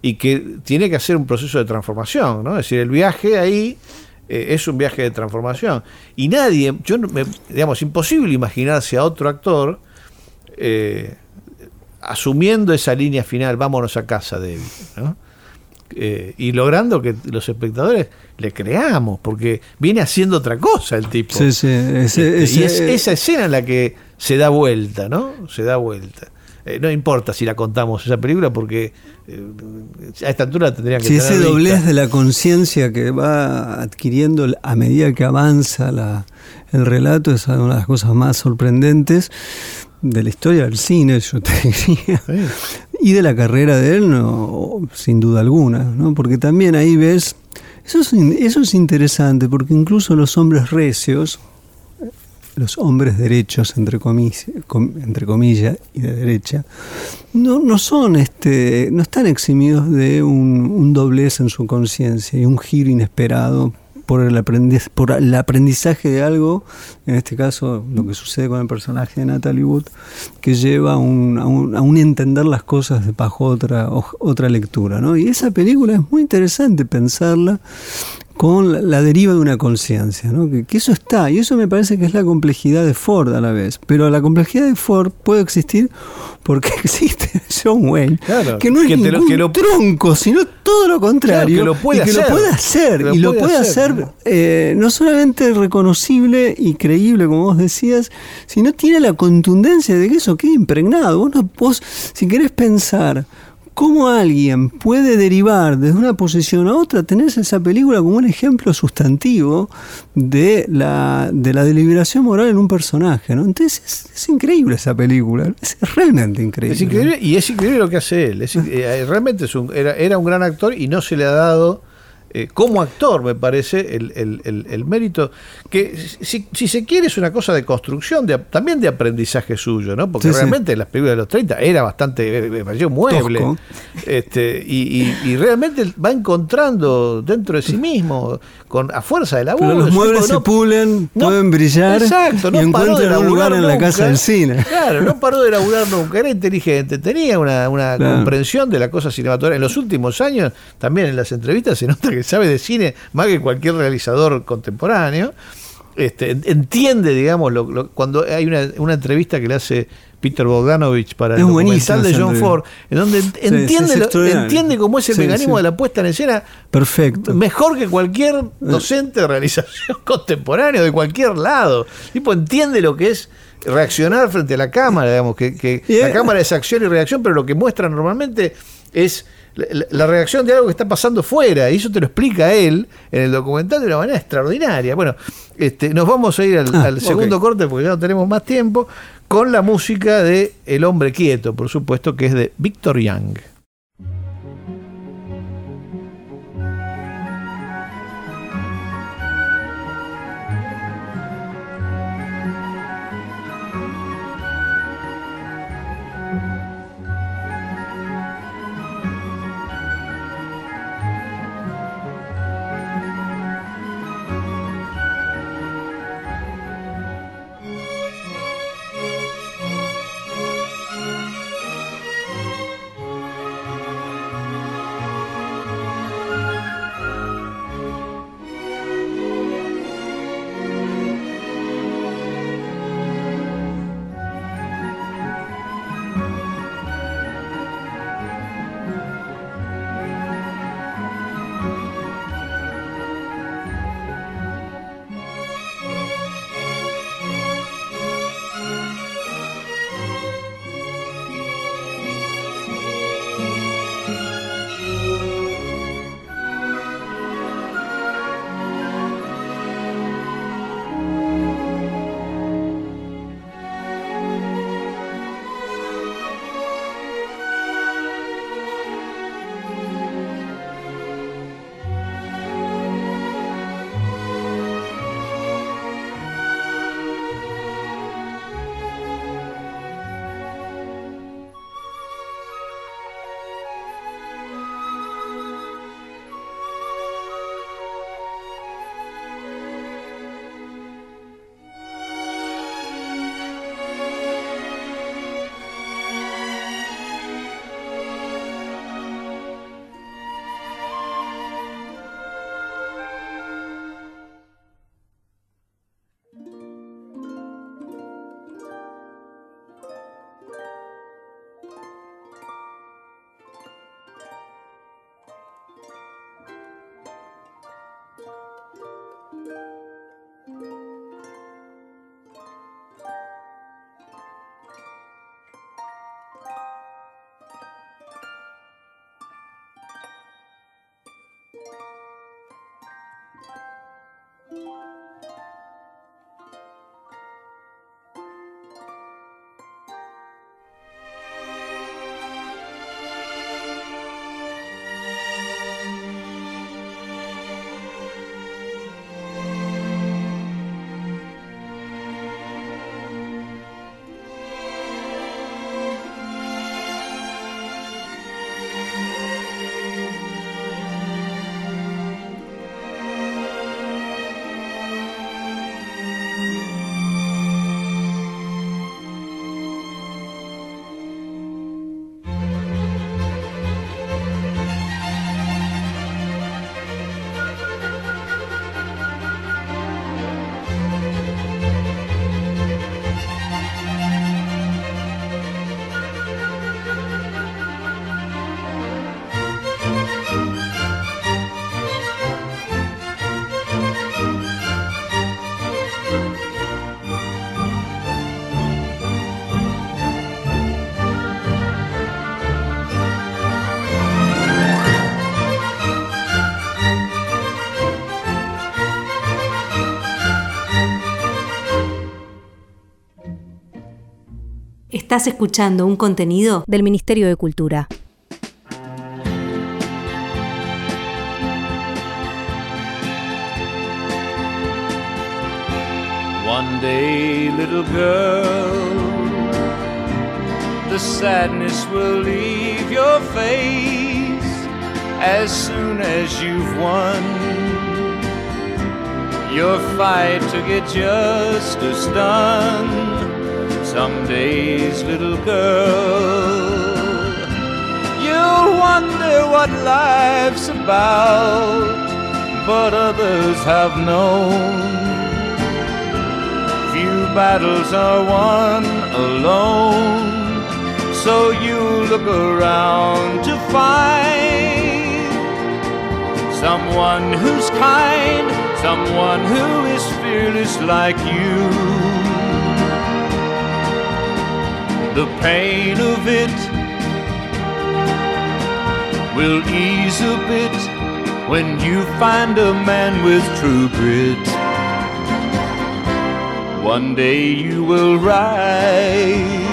S2: y que tiene que hacer un proceso de transformación, ¿no? Es decir, el viaje ahí es un viaje de transformación. Y nadie, yo, me, digamos, imposible imaginarse a otro actor eh, asumiendo esa línea final, vámonos a casa, David. Eh, y logrando que los espectadores le creamos, porque viene haciendo otra cosa el tipo.
S4: Este,
S2: y es esa escena en la que se da vuelta, ¿no? Se da vuelta. Eh, no importa si la contamos esa película, porque a esta altura tendría que
S4: Si ese doblez de la conciencia que va adquiriendo a medida que avanza el relato es una de las cosas más sorprendentes de la historia del cine, yo te diría, y de la carrera de él, no, sin duda alguna, ¿no? porque también ahí ves, eso es, eso es interesante, porque incluso los hombres recios, los hombres derechos, entre comillas, entre comillas y de derecha, no, no son, este, no están eximidos de un, un doblez en su conciencia y un giro inesperado por el, aprendiz, por el aprendizaje de algo, en este caso lo que sucede con el personaje de Natalie Wood, que lleva a, un, a, un, entender las cosas bajo otra, otra lectura. ¿no? Y esa película es muy interesante pensarla con la, deriva de una conciencia, ¿no? que, eso está, y eso me parece que es la complejidad de Ford a la vez, pero la complejidad de Ford puede existir porque existe John Wayne, que no es ningún tronco, sino todo lo contrario,
S2: que lo puede
S4: y que
S2: hacer,
S4: lo puede hacer, y lo puede hacer, eh, no solamente reconocible y creíble, como vos decías, sino tiene la contundencia de que eso quede impregnado. Vos, no, vos si querés pensar cómo alguien puede derivar desde una posición a otra, tenés esa película como un ejemplo sustantivo de la, de la deliberación moral en un personaje, ¿no? Entonces es, increíble esa película, es realmente increíble.
S2: Es increíble y es increíble lo que hace él, eh, realmente es un, era, era un gran actor y no se le ha dado eh, como actor, me parece, el, mérito, que si, se quiere es una cosa de construcción, de, también de aprendizaje suyo, ¿no? Porque realmente en las películas de los 30 era bastante, eh, me pareció mueble. Este, y, realmente va encontrando dentro de sí mismo, con a fuerza de la
S4: Pero los muebles se pulen, pueden brillar y encuentran un lugar en la casa del cine.
S2: Claro, no paró de laburar nunca, era inteligente, tenía una, comprensión de la cosa cinematográfica. En los últimos años, también en las entrevistas se nota que sabe de cine más que cualquier realizador contemporáneo. Este, entiende, digamos, lo, cuando hay una, entrevista que le hace Peter Bogdanovich para el documental de John Ford, en donde entiende, entiende cómo es el mecanismo de la puesta en escena
S4: perfecto
S2: mejor que cualquier docente de realización contemporánea de cualquier lado. Tipo, entiende lo que es reaccionar frente a la cámara, digamos, que, que la cámara es acción y reacción, pero lo que muestra normalmente es la, reacción de algo que está pasando fuera, y eso te lo explica él en el documental de una manera extraordinaria. Bueno, este, nos vamos a ir al, ah, segundo corte porque ya no tenemos más tiempo, con la música de El hombre quieto, por supuesto, que es de Victor Young.
S1: Estás escuchando un contenido del Ministerio de Cultura.
S7: One day, little girl, the sadness will leave your face as soon as you've won your fight to get justice done. Some days, little girl, you'll wonder what life's about, but others have known. Few battles are won alone, so you look around to find someone who's kind, someone who is fearless like you the pain of it will ease a bit when you find a man with true grit. One day you will rise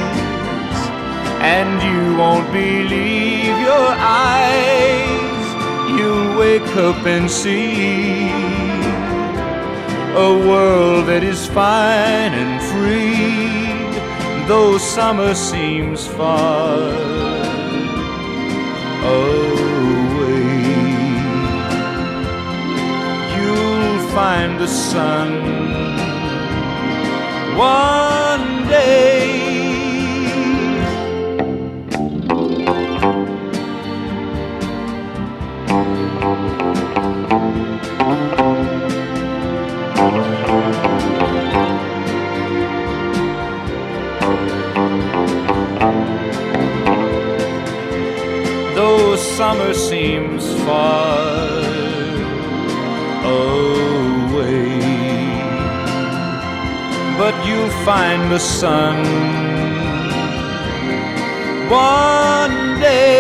S7: and you won't believe your eyes. You'll wake up and see a world that is fine and free though summer seems far away. You'll find the sun one day. Summer seems far away. But you'll find the sun one day.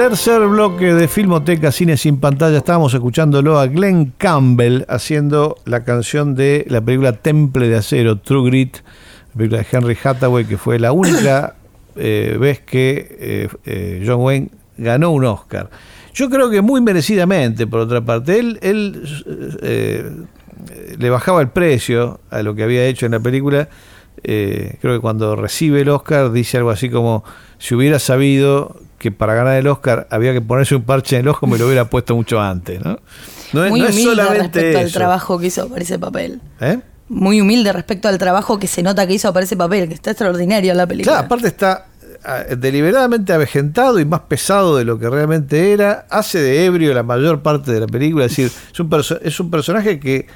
S2: Tercer bloque de Filmoteca Cine sin pantalla. Estábamos escuchándolo a Glenn Campbell haciendo la canción de la película Temple de Acero, True Grit, la película de Henry Hathaway, que fue la única eh, vez que eh, eh, John Wayne ganó un Oscar. Yo creo que muy merecidamente, por otra parte. Él, él le bajaba el precio a lo que había hecho en la película. creo que cuando recibe el Oscar dice algo así como, si hubiera sabido que para ganar el Oscar había que ponerse un parche en el ojo, me lo hubiera puesto mucho antes, ¿no?
S3: No, Muy humilde respecto al trabajo que hizo para ese papel. ¿Eh? Muy humilde respecto al trabajo que se nota que hizo para ese papel, que está extraordinario en la película.
S2: Claro, aparte está ah, deliberadamente avejentado y más pesado de lo que realmente era, hace de ebrio la mayor parte de la película, es decir, es un, es un personaje que,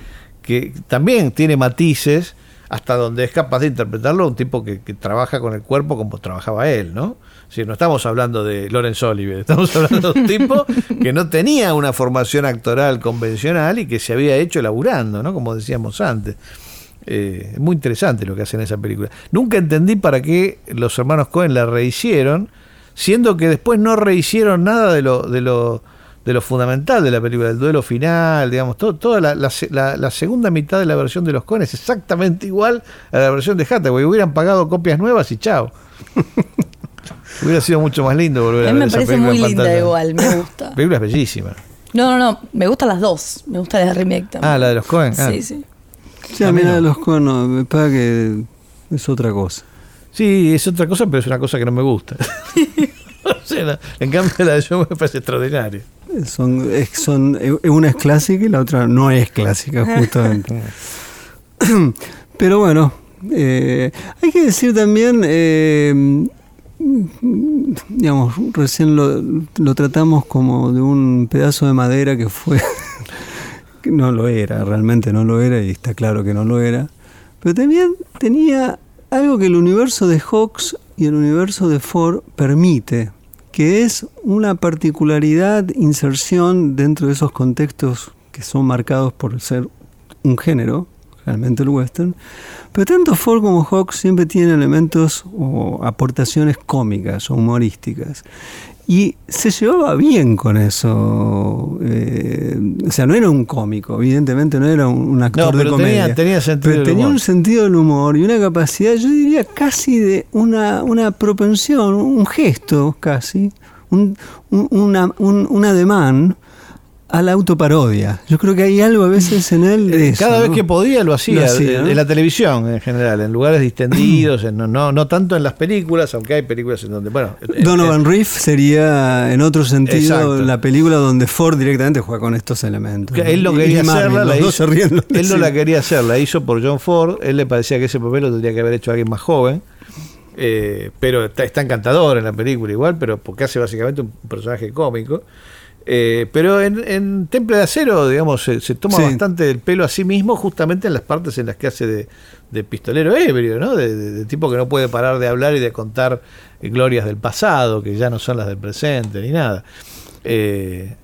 S2: que también tiene matices, hasta donde es capaz de interpretarlo un tipo que, que trabaja con el cuerpo como trabajaba él, ¿no? No estamos hablando de Lorenz Oliver, estamos hablando de un tipo que no tenía una formación actoral convencional y que se había hecho laburando, ¿no? Como decíamos antes. Eh, es muy interesante lo que hacen en esa película. Nunca entendí para qué los hermanos Cohen la rehicieron, siendo que después no rehicieron nada de lo, de lo, de lo fundamental de la película, del duelo final, digamos, todo, toda la, la, segunda mitad de la versión de los Cohen es exactamente igual a la versión de Hathaway. Hubieran pagado copias nuevas y chao. Hubiera sido mucho más lindo volver a, ver
S3: me parece muy linda igual, me gusta.
S2: La película es bellísima.
S3: No, no, no, me gustan las dos. Me gusta la de remake también.
S2: Ah, la de los Cohen. Ah.
S3: Sí, sí.
S4: Sí, a mí la de los Cohen no, me parece que es otra cosa.
S2: Sí, es otra cosa, pero es una cosa que no me gusta. en cambio la de yo me parece extraordinaria.
S4: Son, es, son, una es clásica y la otra no es clásica, justamente. pero bueno, eh, hay que decir también... Eh, digamos, recién lo, lo, tratamos como de un pedazo de madera que fue, que no lo era, realmente no lo era y está claro que no lo era, pero también tenía algo que el universo de Hawks y el universo de Ford permite, que es una particularidad, inserción dentro de esos contextos que son marcados por ser un género, realmente el western. Pero tanto Ford como Hawks siempre tienen elementos o aportaciones cómicas o humorísticas. Y se llevaba bien con eso. Eh, o sea, no era un cómico, evidentemente no era un, actor de comedia.
S2: Tenía, sentido
S4: pero tenía un sentido del humor y una capacidad, yo diría casi de una, una propensión, un gesto casi, un, una, un ademán a la autoparodia. Yo creo que hay algo a veces en él de eso,
S2: Cada vez que podía lo hacía, en la televisión en general, en lugares distendidos, no, no, tanto en las películas, aunque hay películas en donde, bueno...
S4: Donovan Reef sería, en otro sentido, la película donde Ford directamente juega con estos elementos.
S2: él lo quería hacerla, la hizo, él no la quería hacer, la hizo por John Ford, él le parecía que ese papel lo tendría que haber hecho alguien más joven. Eh, pero está, está, encantador en la película igual, pero porque hace básicamente un personaje cómico. Eh, pero en, Temple de Acero, digamos, se, toma bastante el pelo a sí mismo, justamente en las partes en las que hace de, pistolero ebrio, ¿no? De, tipo que no puede parar de hablar y de contar glorias del pasado, que ya no son las del presente, ni nada. Eh,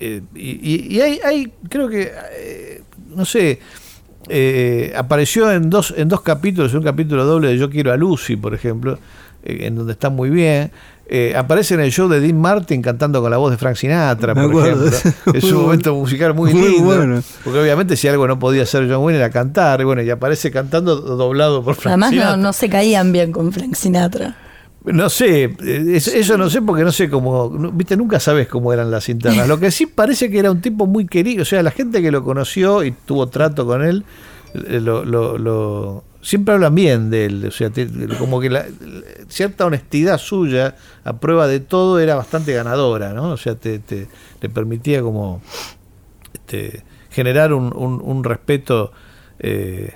S2: eh, y, hay, creo que, no sé, apareció en dos, en dos capítulos, un capítulo doble de Yo quiero a Lucy, por ejemplo, en donde está muy bien. Eh, aparece en el show de Dean Martin cantando con la voz de Frank Sinatra, por ejemplo. Es un momento musical muy, lindo. Porque obviamente si algo no podía hacer John Wayne era cantar, y bueno, y aparece cantando doblado por Frank
S3: Además No, no se caían bien con Frank Sinatra.
S2: No sé, eso no sé porque no sé cómo, viste, nunca sabes cómo eran las internas. Lo que sí parece que era un tipo muy querido, o sea, la gente que lo conoció y tuvo trato con él, eh, lo, lo siempre hablan bien de él, o sea, como que la, cierta honestidad suya a prueba de todo era bastante ganadora, ¿no? O sea, te, te, permitía como este, generar un, un, respeto, eh,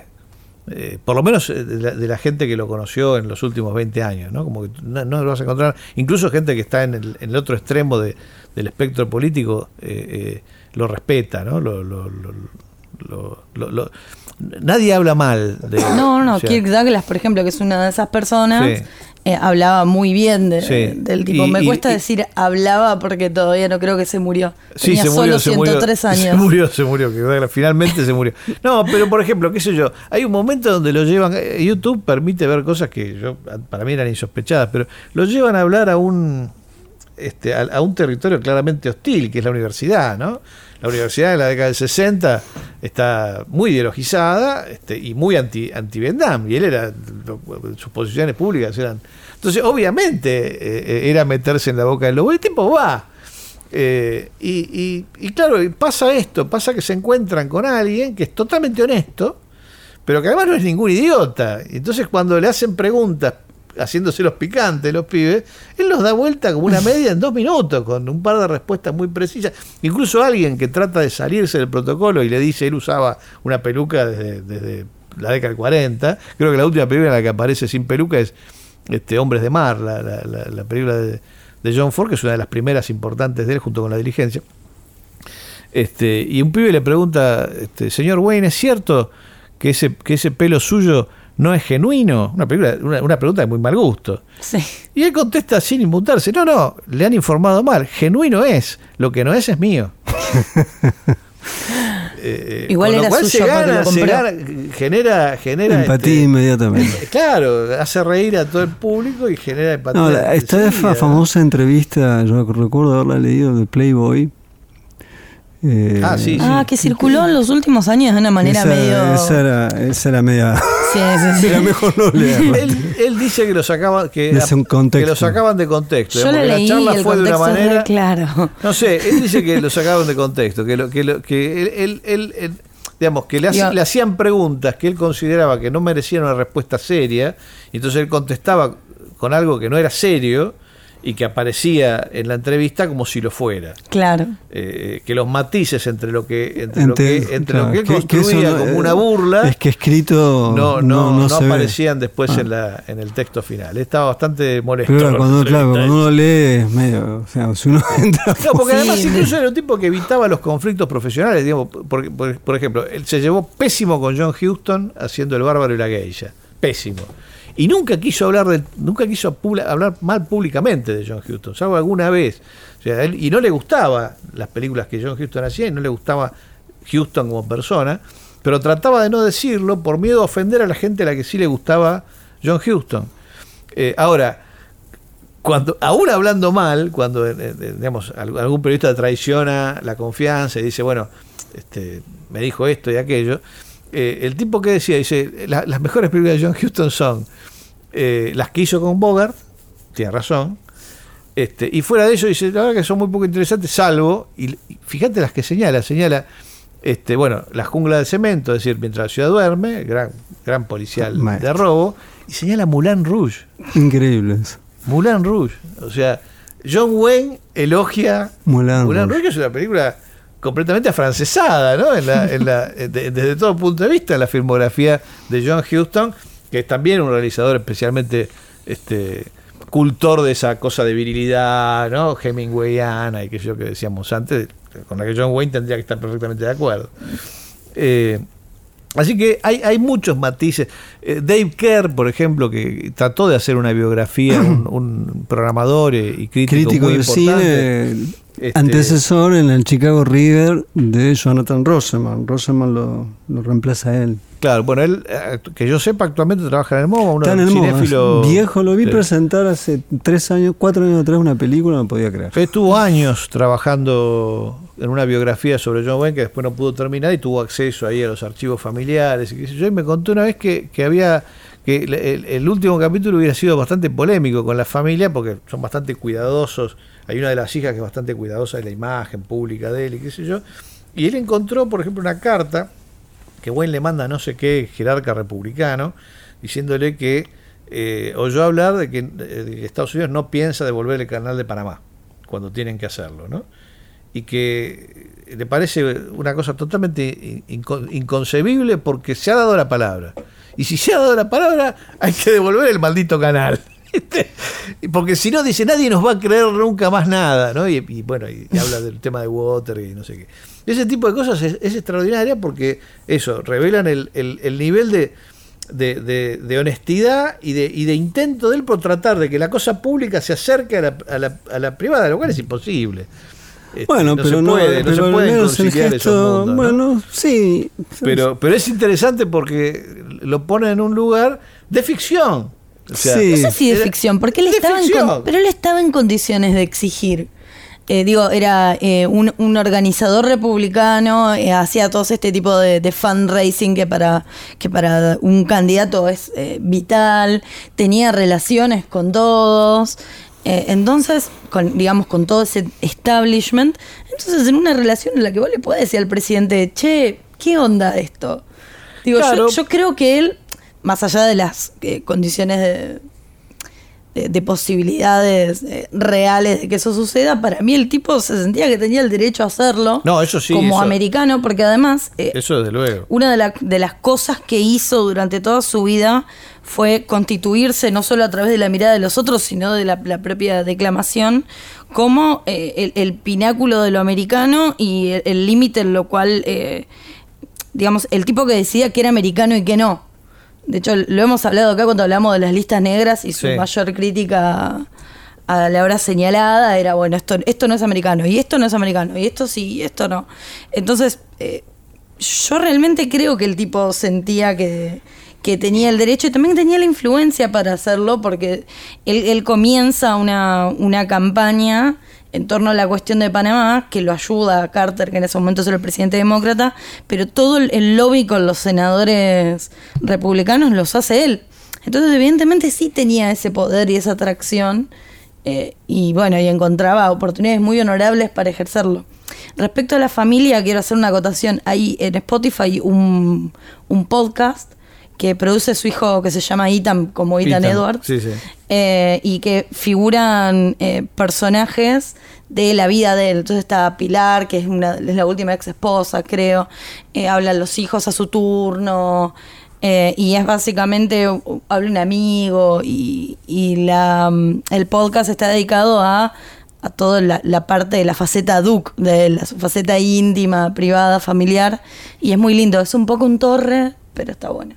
S2: eh, por lo menos eh, de la, gente que lo conoció en los últimos 20 años, ¿no? Como que no, lo vas a encontrar, incluso gente que está en el, en el otro extremo de, del espectro político lo respeta, ¿no? lo, lo, lo nadie habla mal de
S3: No, no, Kirk Douglas, por ejemplo, que es una de esas personas, eh, hablaba muy bien del tipo. Me cuesta decir hablaba porque todavía no creo que se murió.
S2: Sí, se murió, se 103 años. Se murió, se murió, finalmente se murió. No, pero por ejemplo, qué sé yo, hay un momento donde lo llevan, eh, YouTube permite ver cosas que yo para mí eran insospechadas, pero lo llevan a hablar a un este, a, un territorio claramente hostil, que es la universidad, ¿no? La universidad de la década del 60 está muy ideologizada este, y muy anti, anti Vietnam, y él era, sus posiciones públicas eran... Entonces, obviamente, eh, era meterse en la boca del lobo, el tiempo va. Eh, y, y, claro, pasa esto, pasa que se encuentran con alguien que es totalmente honesto, pero que además no es ningún idiota. Entonces cuando le hacen preguntas haciéndose los picantes los pibes, él los da vuelta como una media en dos minutos, con un par de respuestas muy precisas. Incluso alguien que trata de salirse del protocolo y le dice, él usaba una peluca desde, la década del 40, creo que la última película en la que aparece sin peluca es este, Hombres de Mar, la, película de, John Ford, que es una de las primeras importantes de él junto con La Diligencia. Este, y un pibe le pregunta, este, señor Wayne, ¿es cierto que ese, que ese pelo suyo no es genuino? Una, una, pregunta de muy mal gusto. Y él contesta sin inmutarse, no, no, le han informado mal, genuino es, lo que no es es mío.
S3: Eh, Igual era suyo se gana,
S2: genera, genera
S4: empatía este, inmediatamente.
S2: Claro, hace reír a todo el público y genera empatía. No,
S4: esta famosa entrevista, yo recuerdo haberla leído de Playboy,
S3: eh, ah, sí, ah, que circuló en los últimos años de una manera medio.
S4: Esa era, esa era media. Sí, sí, Era mejor no leer.
S2: él, dice que lo sacaban, que, que lo sacaban de contexto.
S3: Yo
S2: porque
S3: la charla fue de una manera. Claro.
S2: No sé, él dice que lo sacaban de contexto, que, lo, que, lo, que él, él, digamos, que le, le, hacían preguntas que él consideraba que no merecían una respuesta seria, y entonces él contestaba con algo que no era serio y que aparecía en la entrevista como si lo fuera.
S3: Claro.
S2: Eh, que los matices entre lo que entre, lo que, entre lo que él construía como una burla
S4: es que escrito
S2: no no, no, aparecían después ah. en la en el texto final. Estaba bastante molesto.
S4: cuando, claro, cuando uno lee medio, o sea, si uno entra
S2: No, porque además incluso era un tipo que evitaba los conflictos profesionales, digamos, por, por ejemplo, él se llevó pésimo con John Houston haciendo El bárbaro y la geisha. Pésimo y nunca quiso hablar de, nunca quiso hablar mal públicamente de John Huston, salvo alguna vez. O sea, él, y no le gustaba las películas que John Huston hacía y no le gustaba Houston como persona. pero trataba de no decirlo por miedo a ofender a la gente a la que sí le gustaba John Huston. Eh, ahora, cuando, aún hablando mal, cuando eh, eh, digamos, algún periodista traiciona la confianza y dice, bueno, este, me dijo esto y aquello, el tipo que decía, dice, las mejores películas de John Huston son las que hizo con Bogart, tiene razón, este, y fuera de eso dice, la verdad que son muy poco interesantes, salvo, y, fíjate las que señala, señala, este, bueno, la jungla de cemento, es decir, mientras la ciudad duerme, gran, gran policial de robo, y señala Moulin Rouge.
S4: Increíble eso.
S2: Moulin Rouge. O sea, John Wayne elogia Moulin, Rouge. es una película completamente afrancesada, ¿no? En la, desde todo punto de vista, la filmografía de John Huston, que es también un realizador especialmente este, cultor de esa cosa de virilidad, ¿no? Hemingwayana y que yo que decíamos antes, con la que John Wayne tendría que estar perfectamente de acuerdo. Eh, Así que hay, hay muchos matices. Eh, Dave Kerr, por ejemplo, que trató de hacer una biografía, un, programador y crítico,
S4: crítico de cine, este, antecesor en el Chicago River de Jonathan Roseman. Roseman lo, lo reemplaza a él.
S2: Claro, bueno, él, eh, que yo sepa, actualmente trabaja en el MoMA, un cinéfilo.
S4: Viejo, lo vi presentar hace tres años, cuatro años atrás una película, no podía creer.
S2: Estuvo años trabajando en una biografía sobre John Wayne que después no pudo terminar y tuvo acceso ahí a los archivos familiares y qué sé yo. Y me contó una vez que, había que el, último capítulo hubiera sido bastante polémico con la familia porque son bastante cuidadosos. Hay una de las hijas que es bastante cuidadosa de la imagen pública de él y qué sé yo. Y él encontró, por ejemplo, una carta que Wayne le manda no sé qué jerarca republicano diciéndole que eh, oyó hablar de que, de que Estados Unidos no piensa devolver el canal de Panamá cuando tienen que hacerlo, ¿no? y que le parece una cosa totalmente inconcebible porque se ha dado la palabra. Y si se ha dado la palabra, hay que devolver el maldito canal. Porque si no, dice, nadie nos va a creer nunca más nada. ¿no? Y, bueno, y, habla del tema de Water y no sé qué. Ese tipo de cosas es, extraordinaria porque eso, revelan el, nivel de, de, honestidad y de, y de intento de él por tratar de que la cosa pública se acerque a la, a la, a la privada, lo cual es imposible.
S4: Este, bueno, pero no, puede, no se puede conciliar gesto, Bueno, sí.
S2: Pero, pero es interesante porque lo pone en un lugar de ficción.
S3: Sí. No sé si de ficción, porque él estaba, en, pero él estaba en condiciones de exigir. Eh, digo, era eh, un, organizador republicano, eh, hacía todo este tipo de, de, fundraising que para, que para un candidato es vital, tenía relaciones con todos, eh, entonces, con, digamos, con todo ese establishment, entonces en una relación en la que vos le podés decir al presidente, che, ¿qué onda esto? Digo, yo, creo que él, más allá de las eh, condiciones de, de, posibilidades eh, reales de que eso suceda, para mí el tipo se sentía que tenía el derecho a hacerlo.
S2: No, eso sí.
S3: Como americano, porque además.
S2: eso desde luego.
S3: Una de, de las cosas que hizo durante toda su vida fue constituirse no solo a través de la mirada de los otros, sino de la, propia declamación, como eh, el, pináculo de lo americano y el límite en lo cual, eh, digamos, el tipo que decía que era americano y que no. De hecho, lo hemos hablado acá cuando hablamos de las listas negras y su mayor crítica a la hora señalada era, bueno, esto, esto no es americano, y esto no es americano, y esto sí, y esto no. Entonces, eh, yo realmente creo que el tipo sentía que que tenía el derecho y también tenía la influencia para hacerlo porque él, comienza una, una, campaña en torno a la cuestión de Panamá, que lo ayuda a Carter, que en ese momento es el presidente demócrata, pero todo el lobby con los senadores republicanos los hace él. Entonces, evidentemente sí tenía ese poder y esa atracción, eh, y bueno, y encontraba oportunidades muy honorables para ejercerlo. Respecto a la familia, quiero hacer una acotación. Hay en Spotify un, un podcast que produce su hijo que se llama Ethan, como Ethan, Edwards, eh, y que figuran eh, personajes de la vida de él. Entonces está Pilar, que es, una, es la última ex esposa, creo, eh, hablan los hijos a su turno, y es básicamente, habla un amigo, y, la, mm, el podcast está dedicado a a toda la, parte de la faceta Duke, de la faceta íntima, privada, familiar, y es muy lindo. Es un poco un torre, pero está bueno.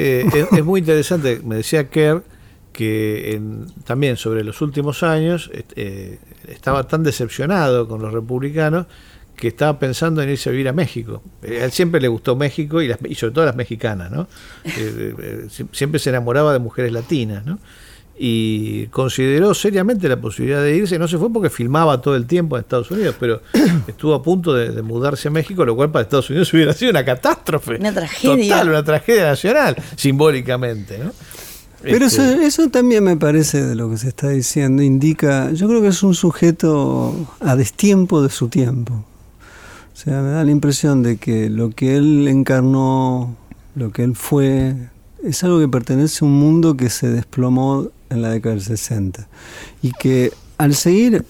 S2: Eh, es, muy interesante, me decía Kerr, que también sobre los últimos años eh, estaba tan decepcionado con los republicanos que estaba pensando en irse a vivir a México. A él siempre le gustó México y, sobre todo las mexicanas, ¿no? siempre se enamoraba de mujeres latinas, ¿no? Y consideró seriamente la posibilidad de irse. No se fue porque filmaba todo el tiempo en Estados Unidos, pero estuvo a punto de, mudarse a México, lo cual para Estados Unidos hubiera sido una catástrofe.
S3: Una tragedia.
S2: Total, una tragedia nacional, simbólicamente. ¿no?
S4: Pero eso, este, eso también me parece de lo que se está diciendo, indica, yo creo que es un sujeto a destiempo de su tiempo. O sea, me da la impresión de que lo que él encarnó, lo que él fue, es algo que pertenece a un mundo que se desplomó en la década del 60 y que al seguir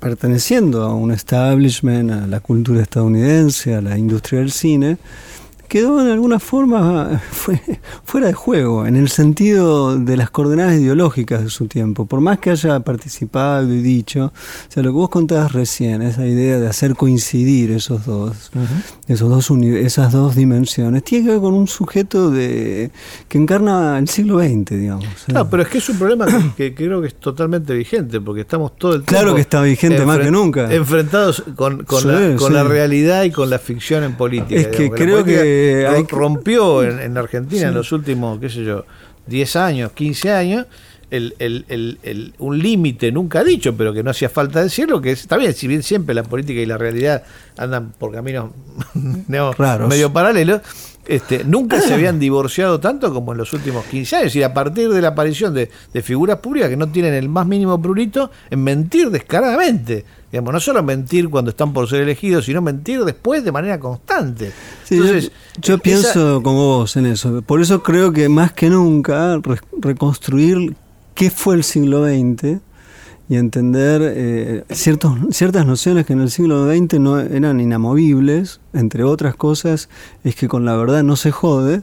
S4: perteneciendo a un establishment, a la cultura estadounidense, a la industria del cine, quedó en alguna forma fuera de juego, en el sentido de las coordenadas ideológicas de su tiempo. Por más que haya participado y dicho, o sea, lo que vos contabas recién, esa idea de hacer coincidir esos dos, esos dos esas dos dimensiones, tiene que ver con un sujeto de que encarna el siglo XX, digamos.
S2: Claro, pero es que es un problema que, creo que es totalmente vigente, porque estamos todo el tiempo.
S4: Claro que está vigente más que nunca.
S2: Enfrentados con, la, con la realidad y con la ficción en política.
S4: Es que creo que
S2: rompió en, Argentina en los últimos, qué sé yo, 10 años, 15 años, un límite nunca dicho, pero que no hacía falta decirlo, que está bien, si bien siempre la política y la realidad andan por caminos medio paralelos, este, nunca se habían divorciado tanto como en los últimos 15 años. Y a partir de la aparición de, de, figuras públicas que no tienen el más mínimo prurito en mentir descaradamente no solo mentir cuando están por ser elegidos, sino mentir después de manera constante.
S4: yo, pienso como vos en eso. Por eso creo que más que nunca reconstruir qué fue el siglo XX y entender eh, ciertos, ciertas nociones que en el siglo XX no eran inamovibles, entre otras cosas, es que con la verdad no se jode.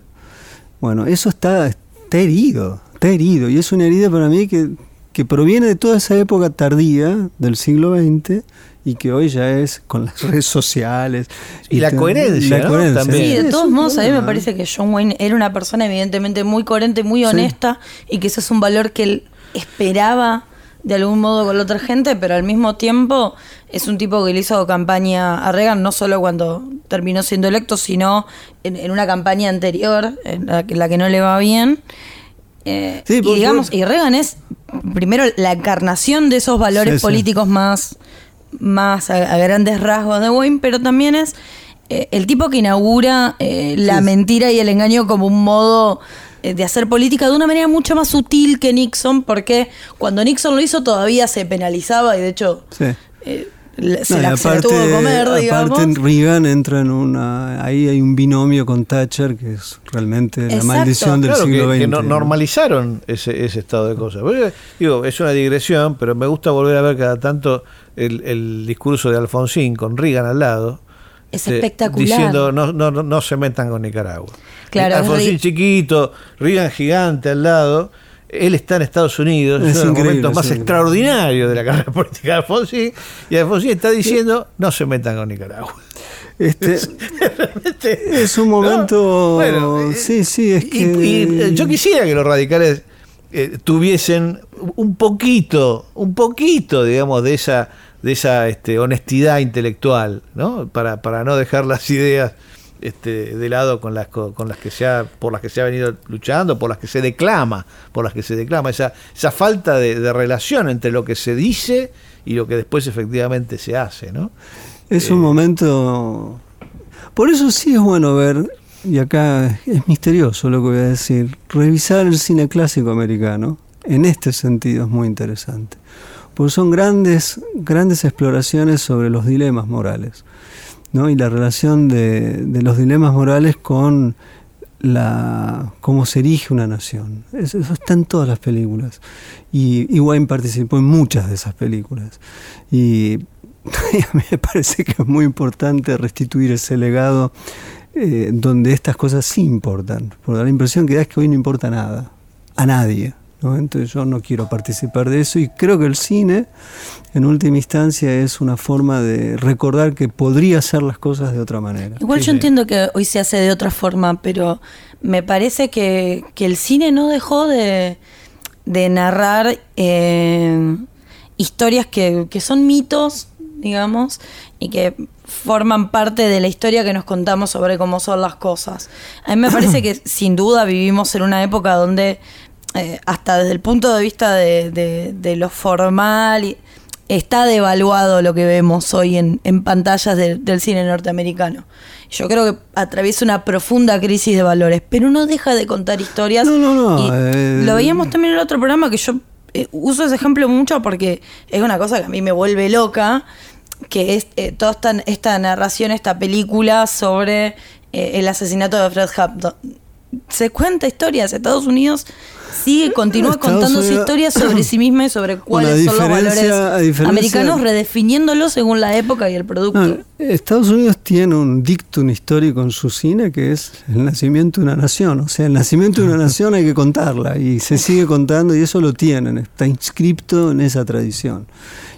S4: Bueno, eso está, está herido, está herido. Y es una herida para mí que que proviene de toda esa época tardía del siglo XX y que hoy ya es con las redes sociales.
S2: Y, la, coherencia,
S3: También. Sí, de todos modos, a mí me parece que John Wayne era una persona evidentemente muy coherente, muy honesta y que ese es un valor que él esperaba de algún modo con la otra gente, pero al mismo tiempo es un tipo que le hizo campaña a Reagan no solo cuando terminó siendo electo, sino en, una campaña anterior, en la, en la que no le va bien. Eh, y digamos, y Reagan es primero la encarnación de esos valores políticos más, más a, grandes rasgos de Wayne, pero también es eh, el tipo que inaugura eh, la mentira y el engaño como un modo de hacer política de una manera mucho más sutil que Nixon, porque cuando Nixon lo hizo todavía se penalizaba y de hecho
S4: se, la, aparte, tuvo que comer, aparte Reagan entra en una... Ahí hay un binomio con Thatcher que es realmente la maldición del siglo XX. Que
S2: normalizaron ese, estado de cosas. digo, es una digresión, pero me gusta volver a ver cada tanto el, discurso de Alfonsín con Reagan al lado.
S3: Es este, espectacular.
S2: Diciendo no, no, no se metan con Nicaragua. Claro, Alfonsín chiquito, Reagan gigante al lado él está en Estados Unidos, es, uno de los momentos más extraordinarios de la carrera política de Alfonsín, y Alfonsín está diciendo, no se metan con Nicaragua.
S4: Este, es un momento... Eh, sí, sí, es que...
S2: yo quisiera que los radicales eh, tuviesen un poquito, un poquito, digamos, de esa de esa este, honestidad intelectual, ¿no? Para, para no dejar las ideas este, de lado con las, con las que se ha, por las que se ha venido luchando, por las que se declama, por las que se declama, esa, esa falta de, relación entre lo que se dice y lo que después efectivamente se hace, ¿no?
S4: Es un eh, momento. Por eso sí es bueno ver, y acá es misterioso lo que voy a decir, revisar el cine clásico americano. En este sentido es muy interesante. Porque son grandes, grandes exploraciones sobre los dilemas morales y la relación de, los dilemas morales con la cómo se erige una nación. Eso, está en todas las películas. Y, Wayne participó en muchas de esas películas. Y a mí me parece que es muy importante restituir ese legado eh, donde estas cosas sí importan. Por da la impresión que da es que hoy no importa nada. A nadie. Entonces yo no quiero participar de eso y creo que el cine, en última instancia, es una forma de recordar que podría hacer las cosas de otra manera.
S3: Igual yo entiendo que hoy se hace de otra forma, pero me parece que, el cine no dejó de, narrar eh, historias que, son mitos digamos, y que forman parte de la historia que nos contamos sobre cómo son las cosas. A mí me parece que sin duda vivimos en una época donde, eh, hasta desde el punto de vista de, lo formal, está devaluado lo que vemos hoy en, pantallas del cine norteamericano. Yo creo que atraviesa una profunda crisis de valores, pero no deja de contar historias.
S4: No, no, no.
S3: Eh, lo veíamos también en el otro programa que yo eh, uso ese ejemplo mucho porque es una cosa que a mí me vuelve loca, que es toda esta, narración, esta película sobre el asesinato de Fred Hampton. Se cuenta historias. Estados Unidos sigue, continúa contando su historia sobre sí misma y sobre cuáles son los valores americanos, redefiniéndolos según la época y el producto.
S4: Estados Unidos tiene un dictum histórico en su cine que es el nacimiento de una nación. O sea, el nacimiento de una nación hay que contarla y se sigue contando y eso lo tienen, está inscripto en esa tradición.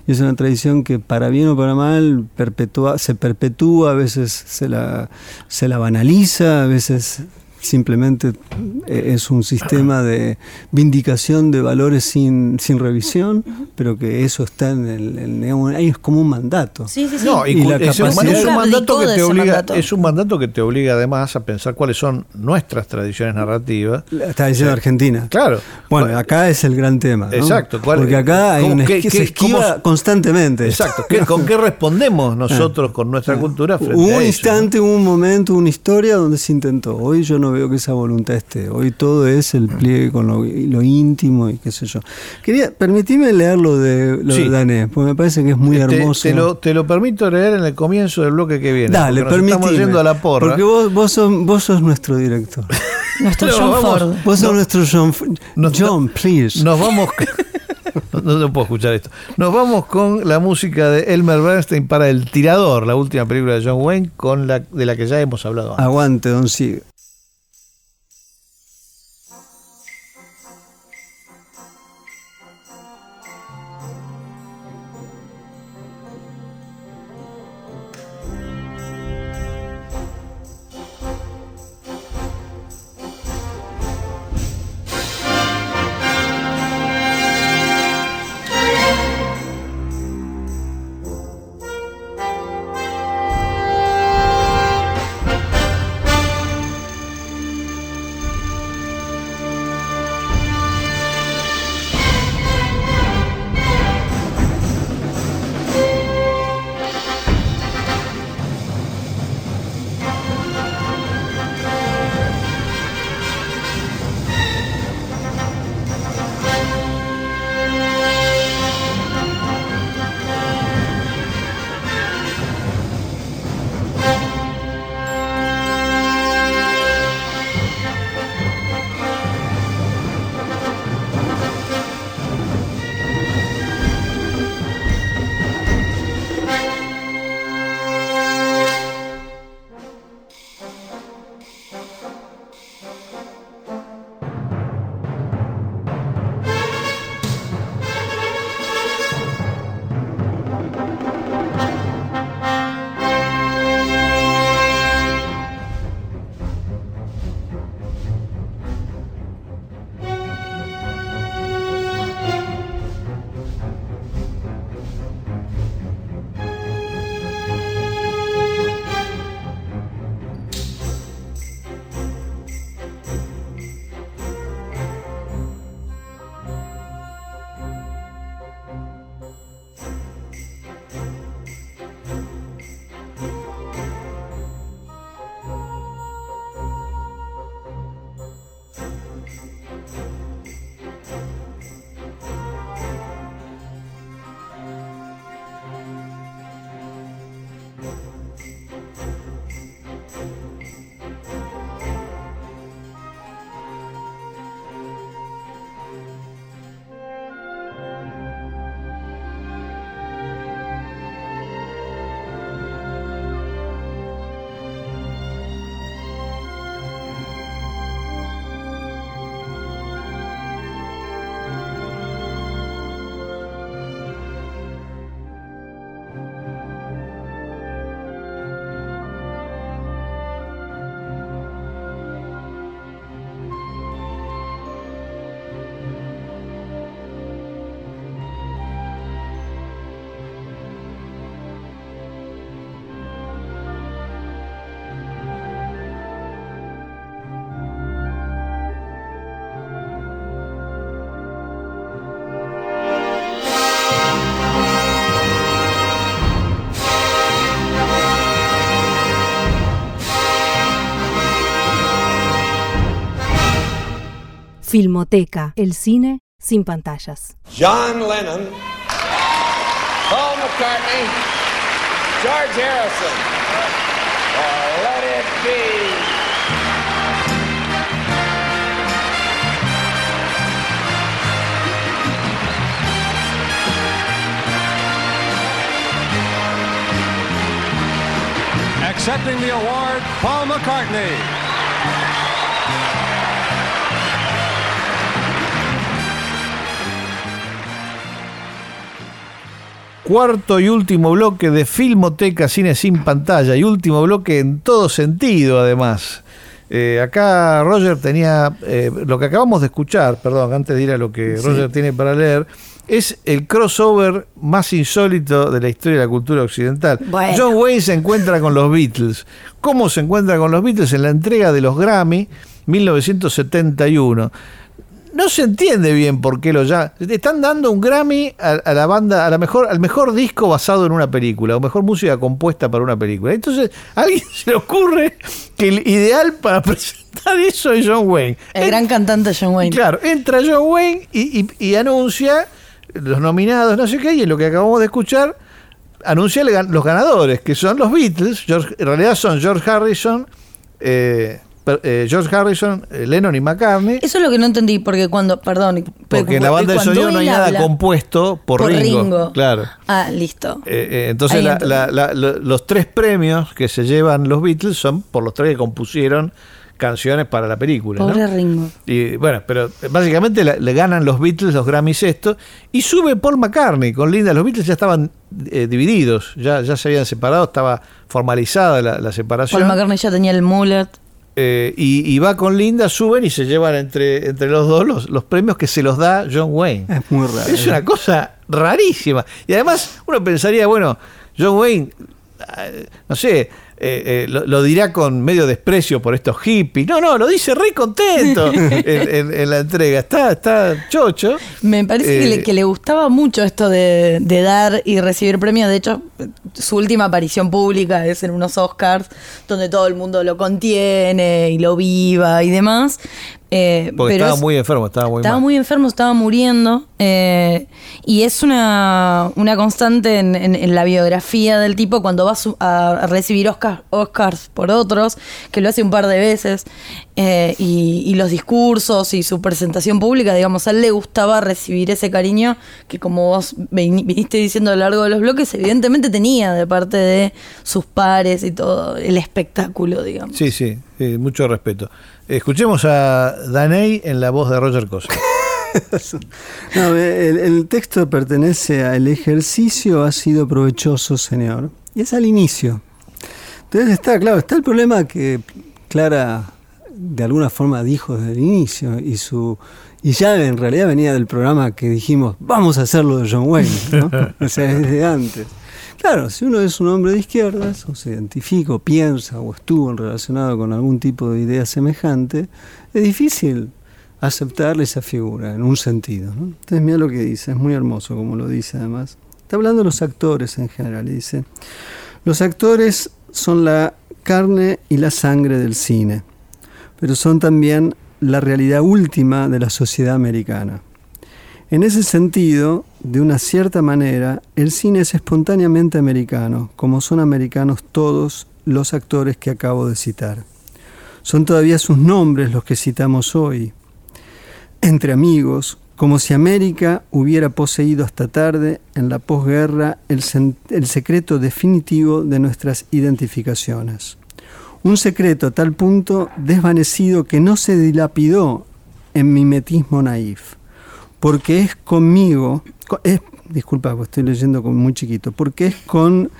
S4: Y es una tradición que para bien o para mal perpetúa, se perpetúa, a veces se la, se la banaliza, a veces simplemente eh, es un sistema de vindicación de valores sin, sin revisión, pero que eso está en el, ahí es como un mandato.
S3: Sí, sí, sí.
S2: y, es, un, mandato que te obliga, es un mandato que te obliga además a pensar cuáles son nuestras tradiciones narrativas.
S4: Está diciendo Argentina.
S2: Claro.
S4: Bueno, acá es el gran tema.
S2: Exacto.
S4: Porque acá hay un se esquiva constantemente.
S2: Exacto. ¿Con qué respondemos nosotros con nuestra ah. cultura frente
S4: un
S2: a
S4: instante, un momento, una historia donde se intentó. Hoy yo no veo que esa voluntad esté. Hoy todo es el pliegue con lo, íntimo y qué sé yo. Quería, permitime leer lo de, lo de Dané, porque me parece que es muy hermoso.
S2: Te lo, te lo permito leer en el comienzo del bloque que viene.
S4: Dale, permíteme.
S2: Estamos yendo a la porra.
S4: Porque vos, vos, sos, vos sos nuestro director.
S3: nuestro John Ford.
S4: Vos sos nuestro John John, please.
S2: Nos vamos... No, puedo escuchar esto. Nos vamos con la música de Elmer Bernstein para El Tirador, la última película de John Wayne, con la, de la que ya hemos hablado antes.
S4: Aguante, don Sigue.
S1: Filmoteca, el cine sin pantallas.
S8: John Lennon, Paul McCartney, George Harrison, Let It Be.
S9: Accepting the award, Paul McCartney.
S2: Cuarto y último bloque de Filmoteca Cine sin pantalla y último bloque en todo sentido además. Eh, acá Roger tenía eh, lo que acabamos de escuchar, perdón, antes de ir a lo que Roger tiene para leer, es el crossover más insólito de la historia de la cultura occidental. John Wayne se encuentra con los Beatles. ¿Cómo se encuentra con los Beatles? En la entrega de los Grammy 1971 no se entiende bien por qué lo ya están dando un Grammy a, la banda a la mejor al mejor disco basado en una película o mejor música compuesta para una película. Entonces a alguien se le ocurre que el ideal para presentar eso es John Wayne.
S3: El gran cantante John Wayne.
S2: Claro entra John Wayne y, anuncia los nominados no sé qué y en lo que acabamos de escuchar anuncia los ganadores que son los Beatles en realidad son George Harrison eh, eh, George Harrison, eh, Lennon y McCartney.
S3: Eso es lo que no entendí, porque cuando, perdón.
S2: Porque en la banda de sonido no hay nada compuesto por, Ringo, Claro.
S3: Ah, listo.
S2: Eh, entonces los tres premios que se llevan los Beatles son por los tres que compusieron canciones para la película.
S3: Pobre Ringo.
S2: Y bueno, pero básicamente le, ganan los Beatles los Grammys esto y sube Paul McCartney con Linda. Los Beatles ya estaban divididos, ya, ya se habían separado, estaba formalizada la, la separación.
S3: Paul McCartney ya tenía el mullet.
S2: Eh, y, va con Linda, suben y se llevan entre, entre los dos los, premios que se los da John Wayne.
S4: Es muy raro.
S2: Es una cosa rarísima. Y además uno pensaría, bueno, John Wayne, eh, no sé, eh, eh, lo, dirá con medio desprecio por estos hippies. No, no, lo dice re contento en, la entrega. Está, está chocho.
S3: Me parece que, le, eh, gustaba mucho esto de, dar y recibir premios. De hecho, su última aparición pública es en unos Oscars, donde todo el mundo lo contiene y lo viva y demás.
S2: Eh, Porque estaba muy enfermo, estaba muy
S3: Estaba muy enfermo, estaba muriendo. Eh, y es una, constante en, la biografía del tipo cuando va a recibir Oscars por otros, que lo hace un par de veces. Eh, y, los discursos y su presentación pública, digamos, a él le gustaba recibir ese cariño que como vos viniste diciendo a lo largo de los bloques, evidentemente tenía de parte de sus pares y todo el espectáculo, digamos.
S2: Sí, sí, mucho respeto. Escuchemos a Daney en la voz de Roger Cosa.
S4: el, texto pertenece al ejercicio ha sido provechoso, señor. Y es al inicio. Entonces está, claro, está el problema que Clara de alguna forma dijo desde el inicio y su y ya en realidad venía del programa que dijimos vamos a hacerlo de John Wayne, ¿no? o sea, desde antes. Claro, si uno es un hombre de izquierdas, o se identifica, o piensa, o estuvo relacionado con algún tipo de idea semejante, es difícil aceptarle esa figura en un sentido. Entonces mira lo que dice, es muy hermoso como lo dice además. Está hablando de los actores en general, dice, los actores son la carne y la sangre del cine, pero son también la realidad última de la sociedad americana. En ese sentido, de una cierta manera, el cine es espontáneamente americano, como son americanos todos los actores que acabo de citar. Son todavía sus nombres los que citamos hoy. Entre amigos, como si América hubiera poseído hasta tarde, en la posguerra, el, el secreto definitivo de nuestras identificaciones. Un secreto a tal punto desvanecido que no se dilapidó en mimetismo naif porque es conmigo, es, disculpa, estoy leyendo como muy chiquito, porque es con